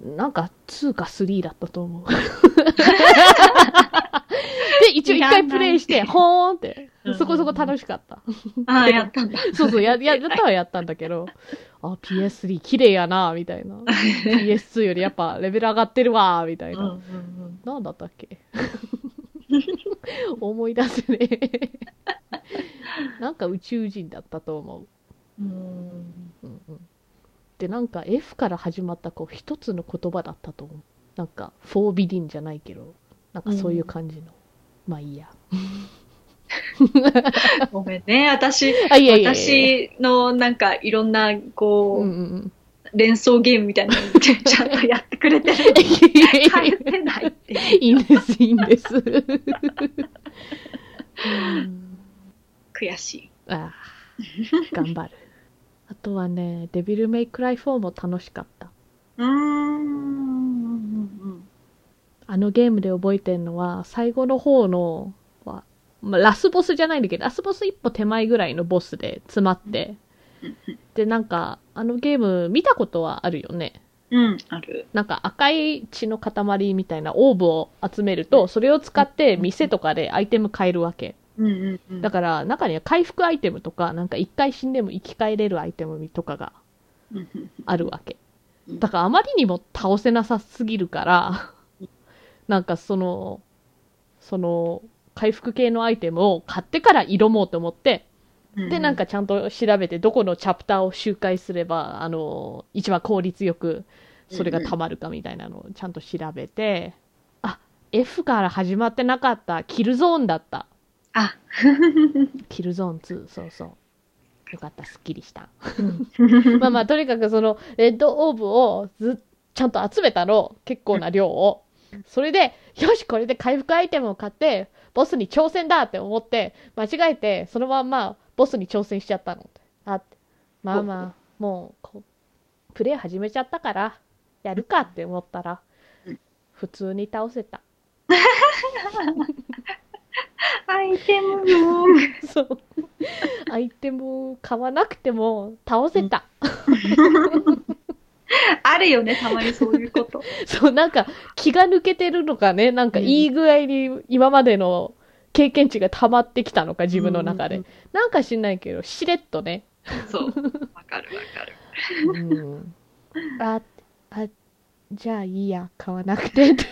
なんか2か3だったと思う。で、一応一回プレイして、ほーんってうん、そこそこ楽しかった。ああ、やったんだ。そうそう、や、や、やったはやったんだけど、あ、PS3 綺麗やな、みたいな。PS2 よりやっぱレベル上がってるわ、みたいうんうんな。なんだったっけ？思い出せねえ。なんか宇宙人だったと思う。うん。うんうん、で、なんか F から始まったこう一つの言葉だったと思う。なんか、フォービディンじゃないけど、なんかそういう感じの。まあいいや。ごめんね、私。私のなんかいろんな、こう、うんうんうん。連想ゲームみたいなのちゃんとやってくれてる。変えてないっていう。いいんです、いいんです。うん悔しい。ああ頑張る。あとはね、デビルメイクライ4も楽しかった。うーん。あのゲームで覚えてるのは、最後の方のは、まあ、ラスボスじゃないんだけど、ラスボス一歩手前ぐらいのボスで詰まって、で、なんか、あのゲーム見たことはあるよね。うん、ある。なんか赤い血の塊みたいなオーブを集めると、それを使って店とかでアイテム買えるわけ。うんうんうん。だから中には回復アイテムとか、なんか一回死んでも生き返れるアイテムとかがあるわけ。うんだからあまりにも倒せなさすぎるから、なんかその、その、回復系のアイテムを買ってから挑もうと思って、うんで、なんかちゃんと調べて、どこのチャプターを周回すれば、あの、一番効率よく、それが溜まるかみたいなのをちゃんと調べて、あ、F から始まってなかった、キルゾーンだった。あ、キルゾーン2、そうそう。よかった、すっきりした。うんまあまあ、とにかくその、レッドオーブをずちゃんと集めたの、結構な量を。それで、よし、これで回復アイテムを買って、ボスに挑戦だって思って、間違えて、そのまんま、ボスに挑戦しちゃったの。あ、まあまあ、もうプレイ始めちゃったから、やるかって思ったらうん、普通に倒せた。アイテムの。そう。アイテム買わなくても倒せた。あるよね、たまにそういうこと。そう、なんか気が抜けてるのかね、なんかうんいい具合に今までの経験値が溜まってきたのか、自分の中で。うんなんか知んないけど、しれっとね。そう。わかるわかる。うん、あ、あ、じゃあいいや、買わなくてって。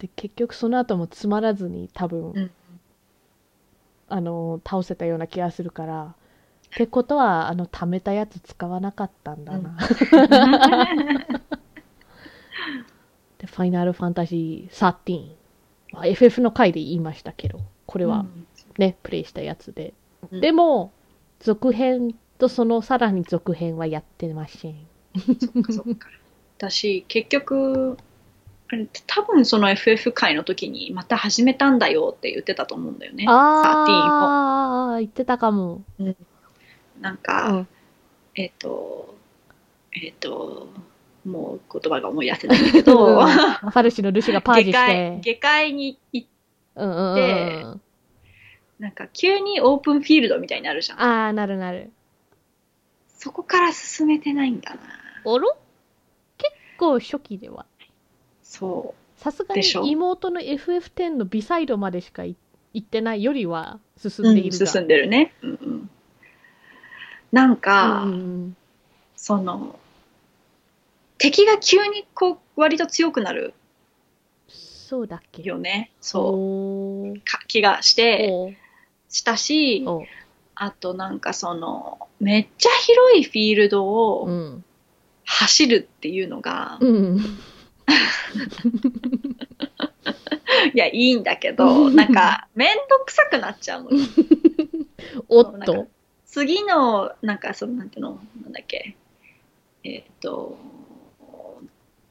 で、結局その後もつまらずに多分、うんあの、倒せたような気がするから、ってことは、あの、貯めたやつ使わなかったんだな。で、ファイナルファンタジー13。まあ FF の回で言いましたけど、これはね、プレイしたやつで。うんでも、続編とそのさらに続編はやってません。そっかそっか。私、結局、多分その FF 会の時にまた始めたんだよって言ってたと思うんだよね。13を。ああ、言ってたかも。なんうか、ん。えっ、と、えっ、と、もう言葉が思い出せないんだけど、うんファルシのルシがパージ下界、して。下界に行っうんうんうんでうん。なんか急にオープンフィールドみたいになるじゃん。ああ、なるなる。そこから進めてないんだな。おろ結構初期では。そさすがに妹の FF10 のビサイドまでしかい行ってないよりは進う。んでいるが。進んでるね。うんうん。なんか、うんうんその、敵が急にこう、割と強くなるそうだっけよね。そう。気がして、したし、あとなんかその、めっちゃ広いフィールドうをん。走るっていうのが、うん。いや、いいんだけど、なんか、めんどくさくなっちゃうのよ。おっと。次の、なんか、その、なんていうの、なんだっけ、えーっと、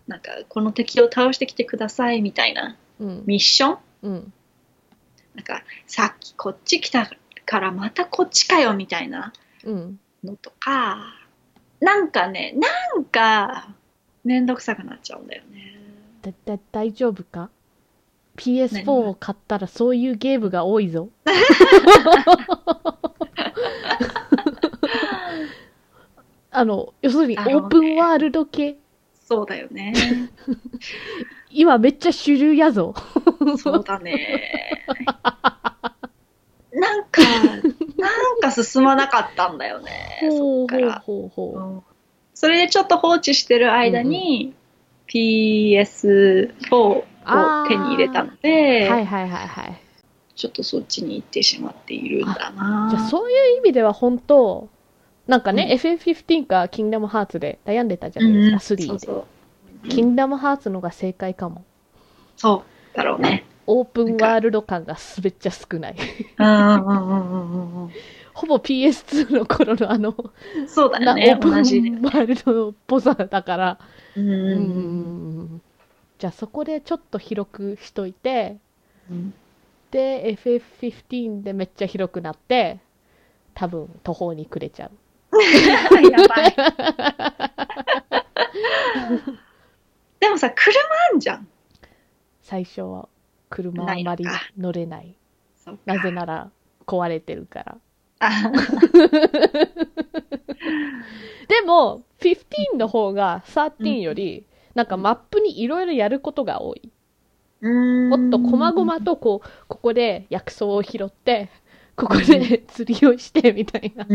なんか、この敵を倒してきてくださいみたいなうん。ミッション？うん。なんか、さっきこっち来たからまたこっちかよみたいなうん。ののとか、なんかね、なんか、めんどくさくなっちゃうんだよね。だ、だ、大丈夫か ?PS4 を買ったらそういうゲームが多いぞ。あの、要するにオープンワールド系。そうだよね。今めっちゃ主流やぞ。そうだね。なんか、なんか進まなかったんだよね。そほうほうっから。ほうほう。うんそれでちょっと放置してる間に、PS4 を手に入れたので、はいはいはいはい。ちょっとそっちに行ってしまっているんだな。じゃあそういう意味では本当、なんかね、FF15 かキンダムハーツで悩んでたじゃないですか、3で。そうそうキンダムハーツのが正解かも。そうだろうね。オープンワールド感がめっちゃ少ない。うんうんうんうんうんうんほぼ PS2 の頃のあの、そうだなオー。プンワ。ールドっぽさだから。うんじゃあそこでちょっと広くしといて、うんで、FF15 でめっちゃ広くなって、多分途方に暮れちゃう。やばい。でもさ、車あんじゃん。最初は車あんまり乗れない。そっかなぜなら壊れてるから。あでも、15の方が13より、なんかマップにいろいろやることが多い。ももっと細々とこう、ここで薬草を拾って、ここで釣りをしてみたいな。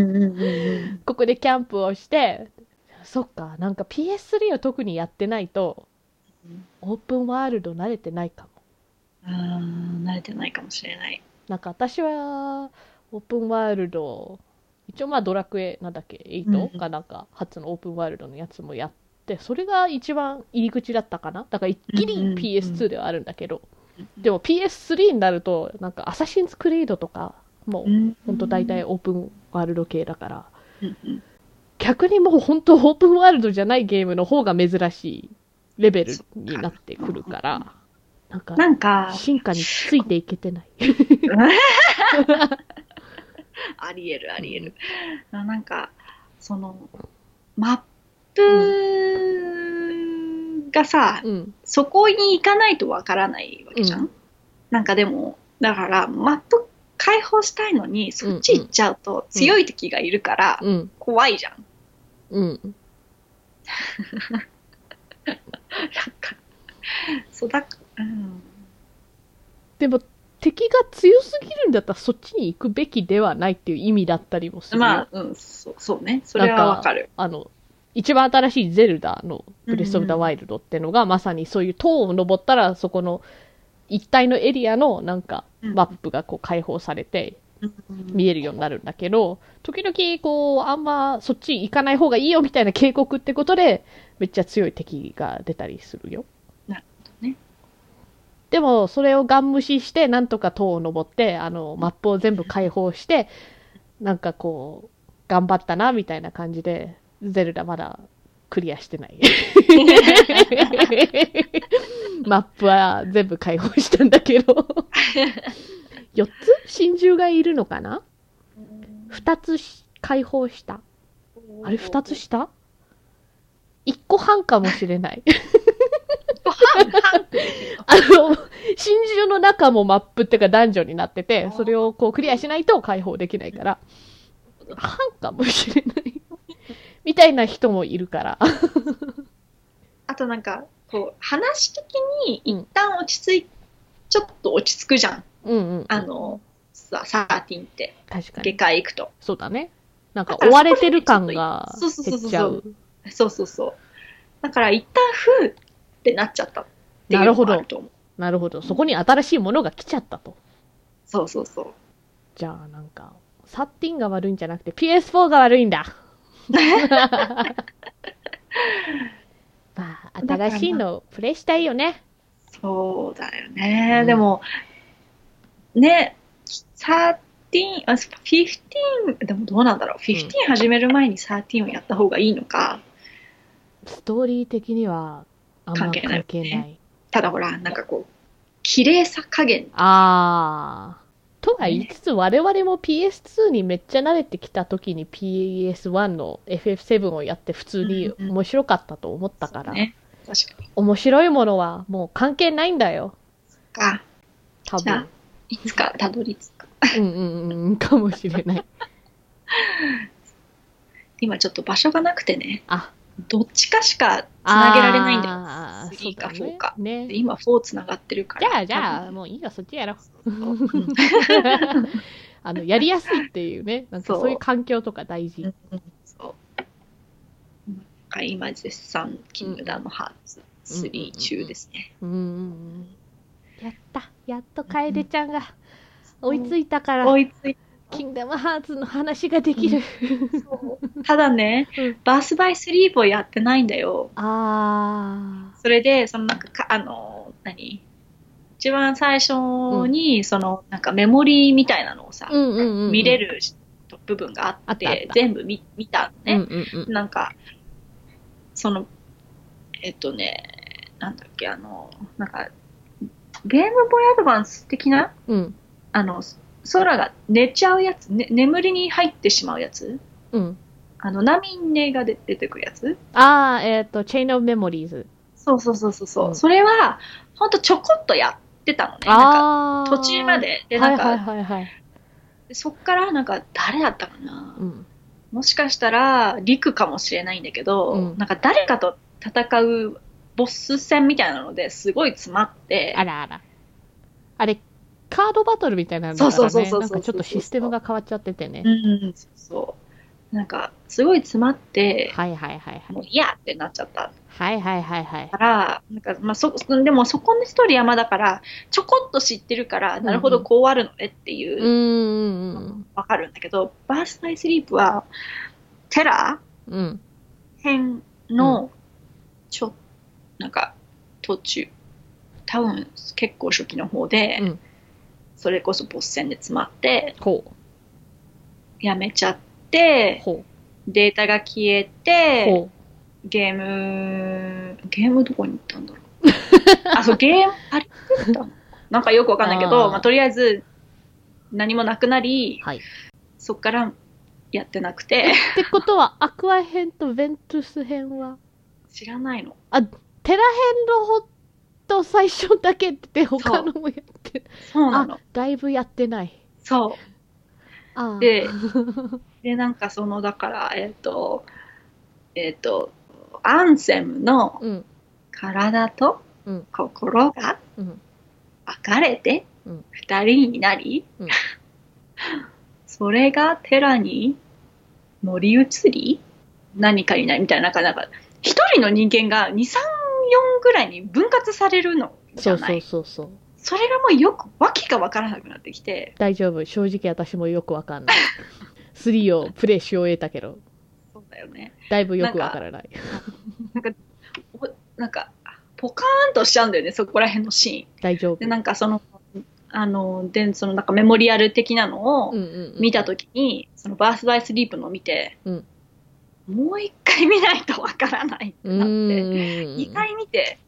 ここでキャンプをして、そっか、なんか PS3 を特にやってないと、オープンワールド慣れてないかも。あー慣れてないかもしれない。なんか私は、オープンワールド、一応まあドラクエなんだっけ、うん。8がなんか初のオープンワールドのやつもやって、それが一番入り口だったかな。だから一気にうんうんうん PS2 ではあるんだけど、でも PS3 になると、なんかアサシンズクリードとか、もうほんと大体オープンワールド系だから、逆にもう本当オープンワールドじゃないゲームの方が珍しいレベルになってくるから、なんか、進化についていけてない。ありえるありえる。なんか、その、マップがさ、うん。そこに行かないとわからないわけじゃん、うんなんかでも、だから、マップ開放したいのに、そっち行っちゃうと強い敵がいるから、うん。怖いじゃん。うん。なんか、そうだ、うん。でも、敵が強すぎるんだったらそっちに行くべきではないっていう意味だったりもするよ。まあ、うん、そうそうね。それはわかる。あの、一番新しいゼルダのブレスオブザワイルドってのが、まさにそういう塔を登ったら、そこの一帯のエリアのなんかうんマップがこう開放されてうん見えるようになるんだけど、時々こう、あんまそっち行かない方がいいよみたいな警告ってことで、めっちゃ強い敵が出たりするよ。でも、それをガン無視して、なんとか塔を登って、あの、マップを全部開放して、なんかこう、頑張ったな、みたいな感じで、ゼルダまだクリアしてない。マップは全部開放したんだけど。4つ？真珠がいるのかな ?2 つし開放した。あれ2つした ?1 個半かもしれない。あの、真珠の中もマップっていうかダンジョンになってて、それをこうクリアしないと解放できないから、半かもしれない。みたいな人もいるから。あとなんか、こう、話的に一旦落ち着い、ちょっと落ち着くじゃん。うんうん。あの、さ、サーティンって、下確かに。界行くと。そうだね。なんか追われてる感がそうそうそうそう減っちゃう。そうそうそう。だから一旦ふーってなっちゃったっていうるほどもあると思う。なるほど。そこに新しいものが来ちゃったと。そうそうそう。じゃあなんか、サッティンが悪いんじゃなくて PS4 が悪いんだ。まあ、新しいのプレイしたいよね。そうだよね。うんでも、ね、13、あ、15、でもどうなんだろう。15始める前に13をやった方がいいのか。ストーリー的には関係ない関係ない。ただほら、なんかこう、綺麗さ加減。あー。とは言いつつ、我々も PS2 にめっちゃ慣れてきた時に PS1 の FF7 をやって普通にうんうん面白かったと思ったから、ね。確かに。面白いものはもう関係ないんだよ。か。多じゃあ分。いつかたどり着く。うんうんうん、かもしれない。今ちょっと場所がなくてね、あ、どっちかしかつなげられないんだよ。あー3かそうだ4か。ね。ねで今4つながってるから。じゃあ、じゃあ、多もういいよ、そっちやろ。あの、やりやすいっていうね、なんかそういう環境とか大事。そう。なん。か今絶賛、キングダムハーツ3中ですね。うん。うん。うん。やった。やっと楓ちゃん。が追いついたから、追いついキングダムハーツの話ができる。ただね、うんバースバイスリープをやってないんだよ。あそれで、そのなんかか、あの、何？一番最初に、その、なんかメモリーみたいなのをさ、ー。うんうんうんうん。見れる部分があって、全部見見たのね。うんうんうん。なんか、その、えっとね、なんだっけ、あの、なんか、ゲームボーイアドバンス的な、うん。あの、空が寝ちゃうやつ、ね、眠りに入ってしまうやつ？うん。あの、ナミンネが出出てくるやつ？ああ、えっ、と、チェインオブメモリーズ。そうそうそうそうそう、うんそれは、ほんとちょこっとやってたのね。なんか。途中まで。で、なんか、はいはいはいはい。そっからなんか、誰だったかな、うん。もしかしたら、リクかもしれないんだけど、うんなんか誰かと戦うボス戦みたいなのですごい詰まって、あらあら。あれ、カードバトルみたいなのだからね。そうそうそうそうそうなんかちょっとシステムが変わっちゃっててねう。ん、そうそう。なんか、すごい詰まって、はいはいはいはい。もう嫌ってなっちゃったはいはいはいはい。から、なんか、まあ、そ、でもそこの一人山だから、ちょこっと知ってるから、なるほど、こうあるのねっていうう、ーん。わかるんだけど、バースバイスリープは、テラうん。編の、ちょ、なんか、途中、多分結構初期の方で、うんそれこそボス戦で詰まって、ほやめちゃってう。、ほデータが消えう。て、ほゲーム、ゲームどこに行ったんだろう。あ、そう、ゲーム、あれたの？なんかよくわかんないけあど、ーまあ、とりあえず、何もなくなりう。、はい。っそっからやってなくて、てことは、アクア編とベントゥス編は、知らないの。テラ編のほと最初だけって他のもやっ。そうなのあ。、だいぶやってない。そあーでう。で、なんかその、だから、えっ、と、えっ、と、アンセムのうん。体とうん心がうん。分かれてうん、二人になり、うん それがテラに乗り移り、何かになるみたいな、なんか、なんか、一人の人間が2、3、4ぐらいに分割されるのじそうそうゃないそうそう。それがもうよく、わけが分からなくなってきて、大丈夫。正直私もよくわかんない。3をプレイし終えたけど、そうだよね。だいぶよくわからない。おなんか、ポカーンとしちゃうんだよね、そこら辺のシ大丈夫ーン。で、。なんかその、あの、で、そのなんかメモリアル的なのを見たときに、そのバースバイスリープのを見て、うんもう一回見ないとわからないってうなって、ーん。二回見て、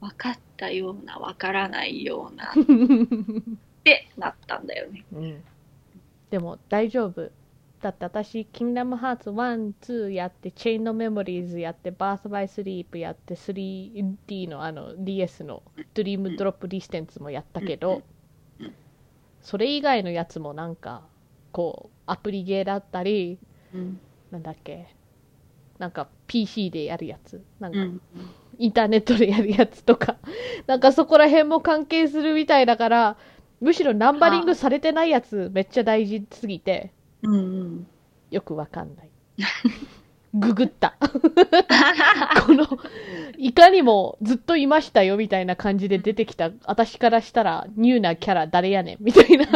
分かったような、分からないような ってなったんだよね。うんでも大丈夫。だって私、キングダムハーツ1、2やって、チェインのメモリーズやって、バースバイスリープやって、3D のあの DS のDream Drop Distance もやったけどそれ以外のやつもなんか、こう、アプリゲーだったり、うん。なんだっけ、なんか PC でやるやつ、なんかうん。インターネットでやるやつとか、なんかそこら辺も関係するみたいだから、むしろナンバリングされてないやつめっちゃ大事すぎて、うんうん。よくわかんない。ググった。この、いかにもずっといましたよみたいな感じで出てきた、私からしたらニューなキャラ誰やねんみたいな。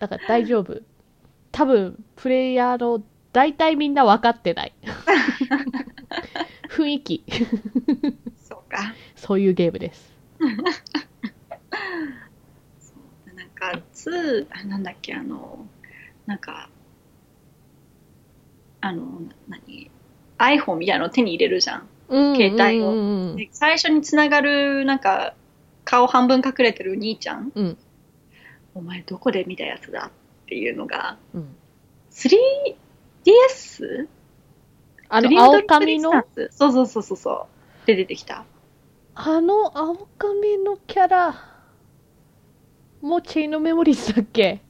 だから大丈夫。多分、プレイヤーの大体みんな分かってない。雰囲気。そうか。そういうゲームです。なんか、2、あなんだっけ、あの、なんか、あの、何 ?iPhone みたいなの手に入れるじゃん。うん携帯を最初につながる、なんか、顔半分隠れてる兄ちゃん。うんお前どこで見たやつだ？っていうのが、うん。3DS? あの、青髪の、そうそうそうそうそう。で出てきた。あの青髪のキャラ、もうチェインのメモリーズだっけ？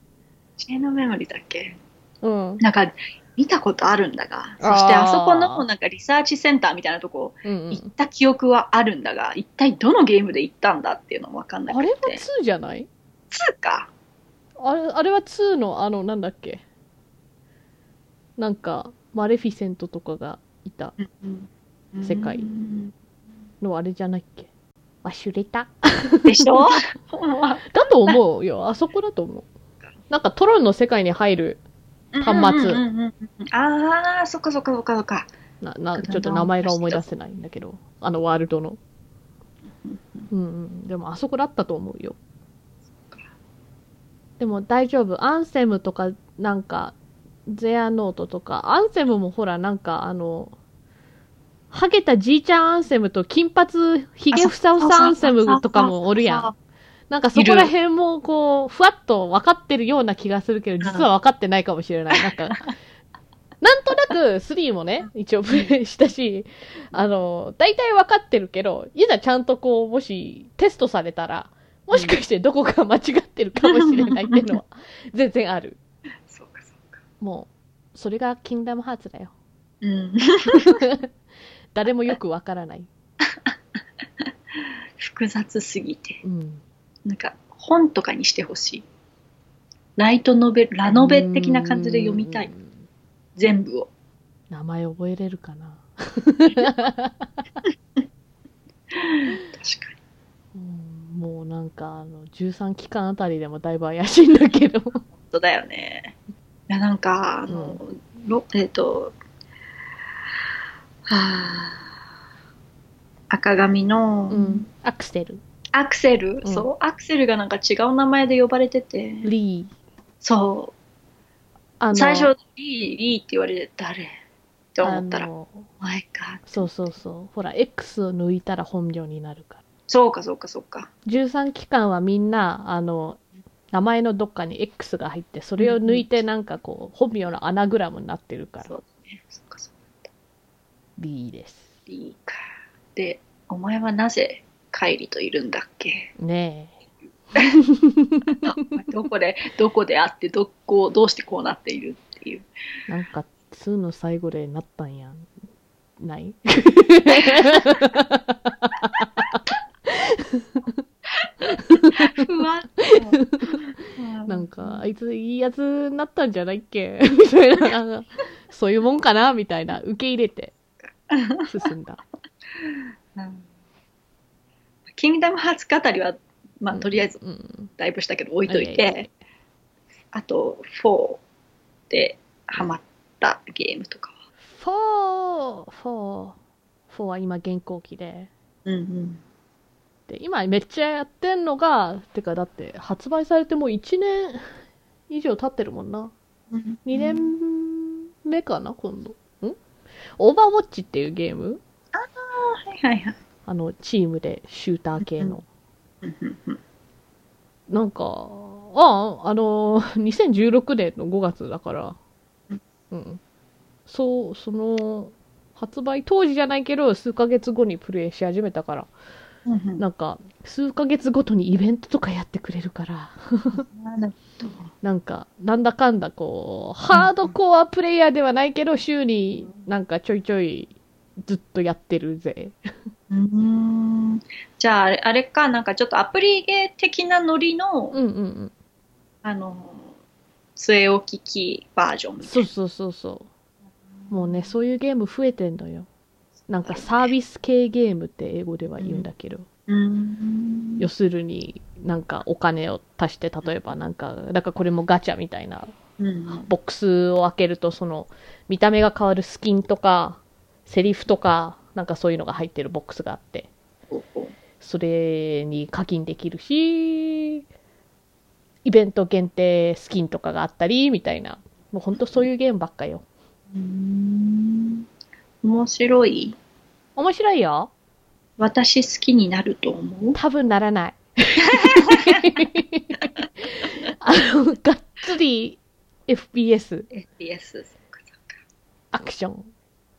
チェーンのメモリーだっけ？うん。なんか、見たことあるんだが、そしてあそこのなんかリサーチセンターみたいなとこうんうん、行った記憶はあるんだが、一体どのゲームで行ったんだっていうのもわかんなくあれはて。2じゃない？2か。あれあれは2の、あの、なんだっけ？なんか、マレフィセントとかがいた世界うんのあれじゃないっけ？忘れた。でしょ？だと思うよ。あそこだと思う。なんかトロンの世界に入る、端末うんうんうんうんああ、そっかそっかそっかそっか。な、な、ちょっと名前が思い出せないんだけど、あのワールドの。うんうん。でもあそこだったと思うよ。でも大丈夫。アンセムとか、なんか、ゼアノートとか、アンセムもほら、なんかあの、ハゲたじいちゃんアンセムと金髪ひげふさふさアンセムとかもおるやん。なんかそこら辺もこう、ふわっと分かってるような気がするけど、実は分かってないかもしれない。なんか、なんとなく3もね、一応プレイしたし、あの、大体分かってるけど、いざちゃんとこう、もしテストされたら、もしかしてどこか間違ってるかもしれないっていうのは、全然ある。もう、それがキングダムハーツだよ。うん。誰もよく分からない。複雑すぎて。うん。なんか、本とかにしてほしい。ライトノベル、ラノベ的な感じで読みたい。うん。全部を。名前覚えれるかな。確かうんもうなんか、あの、13期間あたりでもだいぶ怪しいんだけど。に。本当だよね。いや、なんか、あの、ろえっ、と、はあ、赤髪の、うん。アクセル、アクセル、うんそう、アクセルがなんか違う名前で呼ばれてて、リー。そあう、最初、リー、リーって言われて、誰？って思ったら、前か。そうそうそう。ほら、X を抜いたら本名になるから。そうか、そうか、そうか。13期間はみんな、あの、名前のどっかに X が入って、それを抜いてなんかこう、本名のアナグラムになってるから、そうだね。そうか、そうリーです。リーか。で、お前はなぜ、カイリといるんだっけ？ね どこで、どこで会って、どこ、どうしてこうなっているっていう。え。なんか、2の最後でなったんやん。ない？不安。なんか、あいついいやつになったんじゃないっけ？みたいな、そういうもんかな？みたいな、受け入れて、進んだ。うんキングダムハーツ語りは、まあ、とりあえず、うん。だいぶしたけど置いといはいて、あと、4でハマったゲームとかは。4、4、4は今現行機で、うんうん。で、今めっちゃやってんのが、てかだって発売されてもう1年以上経ってるもんな。2年目かな、今度。んオーバーウォッチっていうゲーム？はいはいはい。あの、チームでシューター系の。なんか、ああ、あの、2016年の5月だからうん、うん。そう、その、発売当時じゃないけど、数ヶ月後にプレイし始めたから、うんうんなんか、数ヶ月ごとにイベントとかやってくれるから、なんか、なんだかんだこう、ハードコアプレイヤーではないけど、週になんかちょいちょいずっとやってるぜ。うーんじゃああれ、か、なんかちょっとアプリゲー的なノリの、うんうんうん。あの、据え置き機バージョンみたいうな。そそうそうそう。もうね、そういうゲーム増えてんのよ。なんかサービス系ゲームって英語では言うんだけど、うーん。要するになんかお金を足して、例えばなんか、だからこれもガチャみたいな、うんボックスを開けるとその見た目が変わるスキンとか、セリフとか、なんかそういうのが入ってるボックスがあって、それに課金できるし、イベント限定スキンとかがあったり、みたいな。もうほんとそういうゲームばっかよ。うん面白い？面白いよ。私好きになると思う？多分ならない。あの、がっつり FPS、?FPS、そっかそっか。アクション。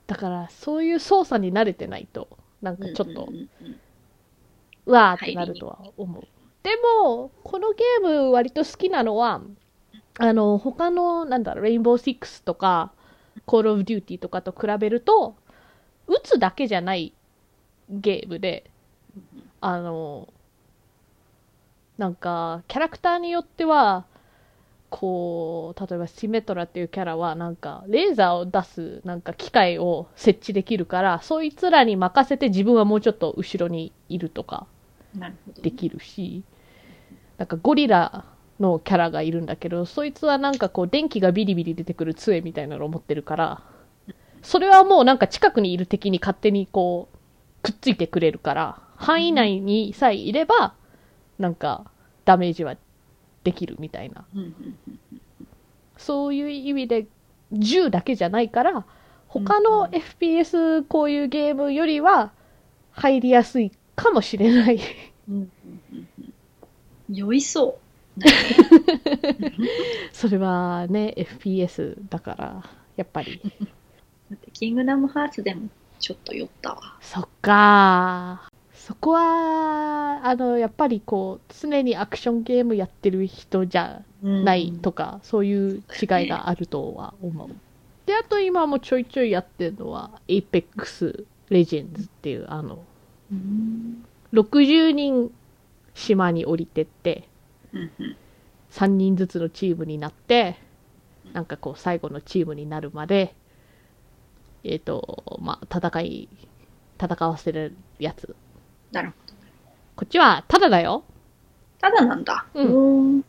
だから、そういう操作に慣れてないと、なんかちょっとうん、うんうんうわーってなるとは思う。でも、このゲーム割と好きなのは、あの、他の、なんだろう、レインボーシックスとか、コールオブデューティーとかと比べると、撃つだけじゃないゲームで、あの、なんか、キャラクターによっては、こう、例えばシメトラっていうキャラは、なんか、レーザーを出す、なんか機械を設置できるから、そいつらに任せて自分はもうちょっと後ろにいるとか。できるし、なんかゴリラのキャラがいるんだけど、そいつはなんかこう電気がビリビリ出てくる杖みたいなのを持ってるから、それはもうなんか近くにいる敵に勝手にこう、くっついてくれるから、範囲内にさえいれば、なんかダメージはできるみたいな。そういう意味で銃だけじゃないから、他の FPS こういうゲームよりは入りやすいかもしれない。酔いそう。それはね、FPS だから、やっぱり。だって、キングダムハーツでもちょっと酔ったわ。そっかそこは、あの、やっぱりこう、常にアクションゲームやってる人じゃないとか、そういう違いがあるとは思う。で、あと今もちょいちょいやってるのは、Apex Legends っていう、あの、うん。60人島に降りてって、うんうん3人ずつのチームになって、なんかこう、最後のチームになるまで、えっ、と、まあ、戦い、戦わせるやつ。なるほど。こっちは、ただだよ。ただなんだ。うんうん。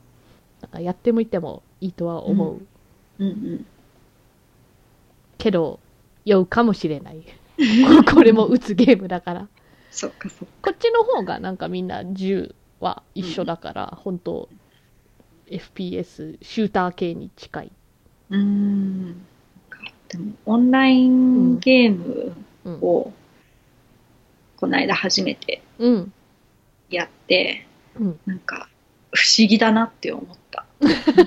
なんかやってもいってもいいとは思う。うんうん。けど、酔うかもしれない。こ これも打つゲームだから。そっかそっか。こっちの方がなんかみんな銃は一緒だから、本当 FPS、シューター系に近い。うーん。でも、オンラインゲームうん。を、この間初めてうん。やって、うん。なんか、不思議だなって思った。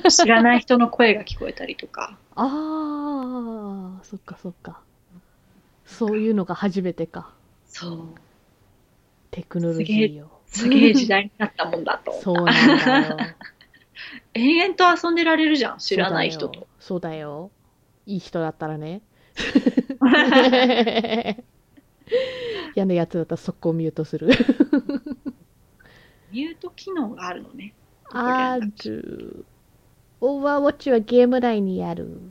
知らない人の声が聞こえたりとか。ああ、そっかそっか。そういうのが初めてか。そう。テクノロジーよ。すげえ時代になったもんだと思った。そうなんだよ。延々と遊んでられるじゃん、知らない人と。そうだよ。いい人だったらね。嫌なやつだったら速攻ミュートする。ミュート機能があるのね。ある。オーバーウォッチはゲーム内にある。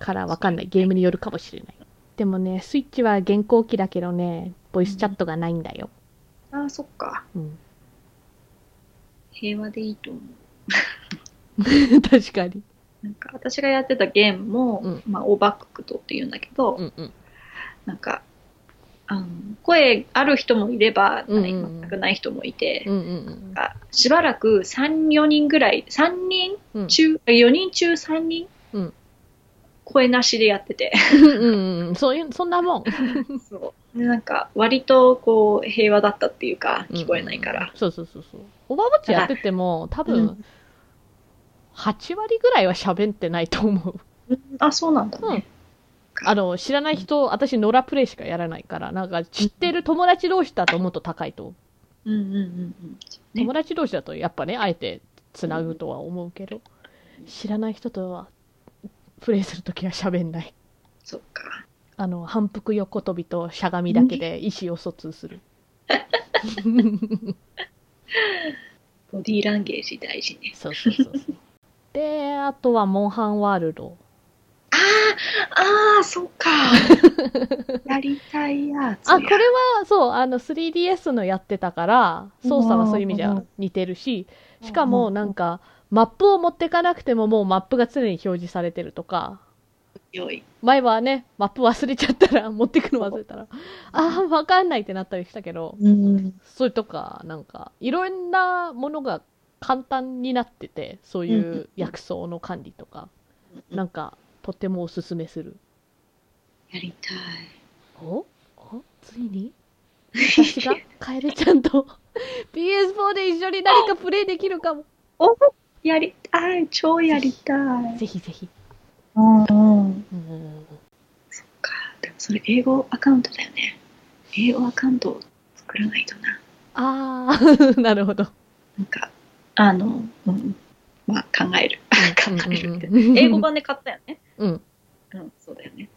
からわかんない。ゲームによるかもしれない。でもね、スイッチは現行機だけどね、ボイスチャットがないんだよ。ああ、そっか。うん。平和でいいと思う。確かに。なんか私がやってたゲームも、うんまあ、オーバークックドって言うんだけど、うんうん。なんか、あの声ある人もいれば、うんうんうん全くない人もいて、うんうんなんかしばらく3、4人ぐらい、3人うん。中、4人中3人、うん声なしでやってて、うんうんうん。そういう、そんなもん。そう。でなんか、割とこう、平和だったっていうか、聞こえないから。うんうんうん。そうそうそうそう。オーバーウォッチやってても、多う分、8割ぐらいは喋ってないと思う。うんあ、そうなんだね。あの、知らない人、私、ノラプレイしかやらないから、なんか、知ってる友達同士だともっと高いと思う。うんうんうんうん。ね友達同士だと、やっぱね、あえて繋ぐとは思うけど、知らない人とは、プレイするときは喋んない。そっか。あの、反復横跳びとしゃがみだけで意思を疎通する。ボディーランゲージ大事ね。そうそうそうそう。で、あとは、モンハンワールド。ああ、ああ、そっか。やりたいやつや。あ、これは、そう、あの、3DS のやってたから、操作はそういう意味じゃ似てるし、しかも、なんか、マップを持ってかなくてももうマップが常に表示されてるとか。前はね、マップ忘れちゃったら、持ってくの忘れたら、ああ、わかんないってなったりしたけど、うん。それとか、なんか、いろんなものが簡単になってて、そういう薬草の管理とか、なんか、とてもおすすめする。やりたい。お？お？ついに？私がカエルちゃんと PS4 で一緒に何かプレイできるかも。お？やりたい。超やりたい。ぜひぜひ。うん。そっか。でもそれ英語アカウントだよね。英語アカウントを作らないとな。あー、なるほど。なんか、あの、うん。まあ考える。考えるって。うん英語版で買ったよね。うん。うん、そうだよね。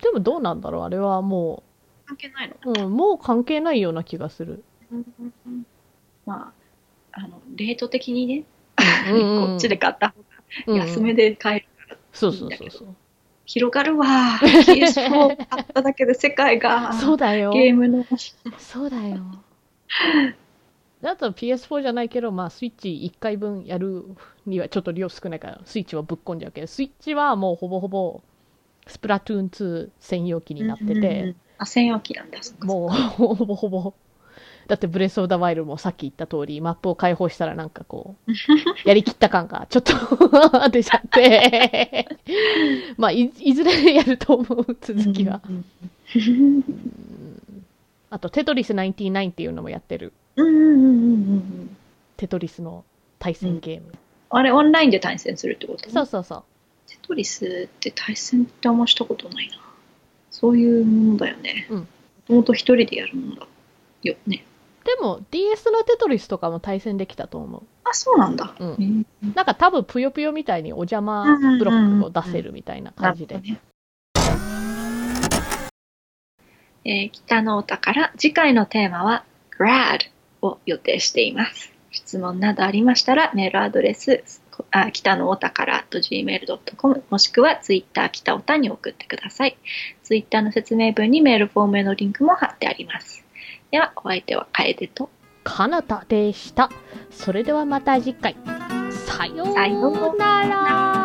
でもどうなんだろうあれはも関係ないの？う、うん、もう関係ないような気がする。まあ、あの、レート的にね、うんうんうん こっちで買った方が安めで買えるそうそうそうそう。広がるわ。PS4 買っただけで世界が、そうだよ。ゲームの。そうだよ。だと PS4 じゃないけど、まあ、スイッチ1回分やるにはちょっと量少ないから、スイッチはぶっ込んじゃうけど、スイッチはもうほぼほぼ、スプラトゥーン2専用機になってて、うんうんうんあ、専用機なんだ。もうほぼほぼ、だってブレス・オブ・ザ・ワイルドもさっき言った通り、マップを開放したらなんかこう、やりきった感がちょっと 出ちゃって、まあい、いずれやると思う、続きは。うんあと、テトリス99っていうのもやってる。うんうんうんうんうん。テトリスの対戦ゲーム。あれ、オンラインで対戦するってこと？そうそうそう。テトリスって対戦ってあんましたことないな。そういうものだよね。うんもともと一人でやるものだよね。でも DS のテトリスとかも対戦できたと思う。あ、そうなんだ。うんなんか多分ぷよぷよみたいにお邪魔ブロックを出せるみたいな感じでねえー北のお宝、次回のテーマは grad を予定しています。質問などありましたらメールアドレス、あ北のお宝 gmail.com もしくはツイッター北おたに送ってください。ツイッターの説明文にメールフォームへのリンクも貼ってあります。では、お相手は楓と、かなたでした。それではまた次回。さよさようなら。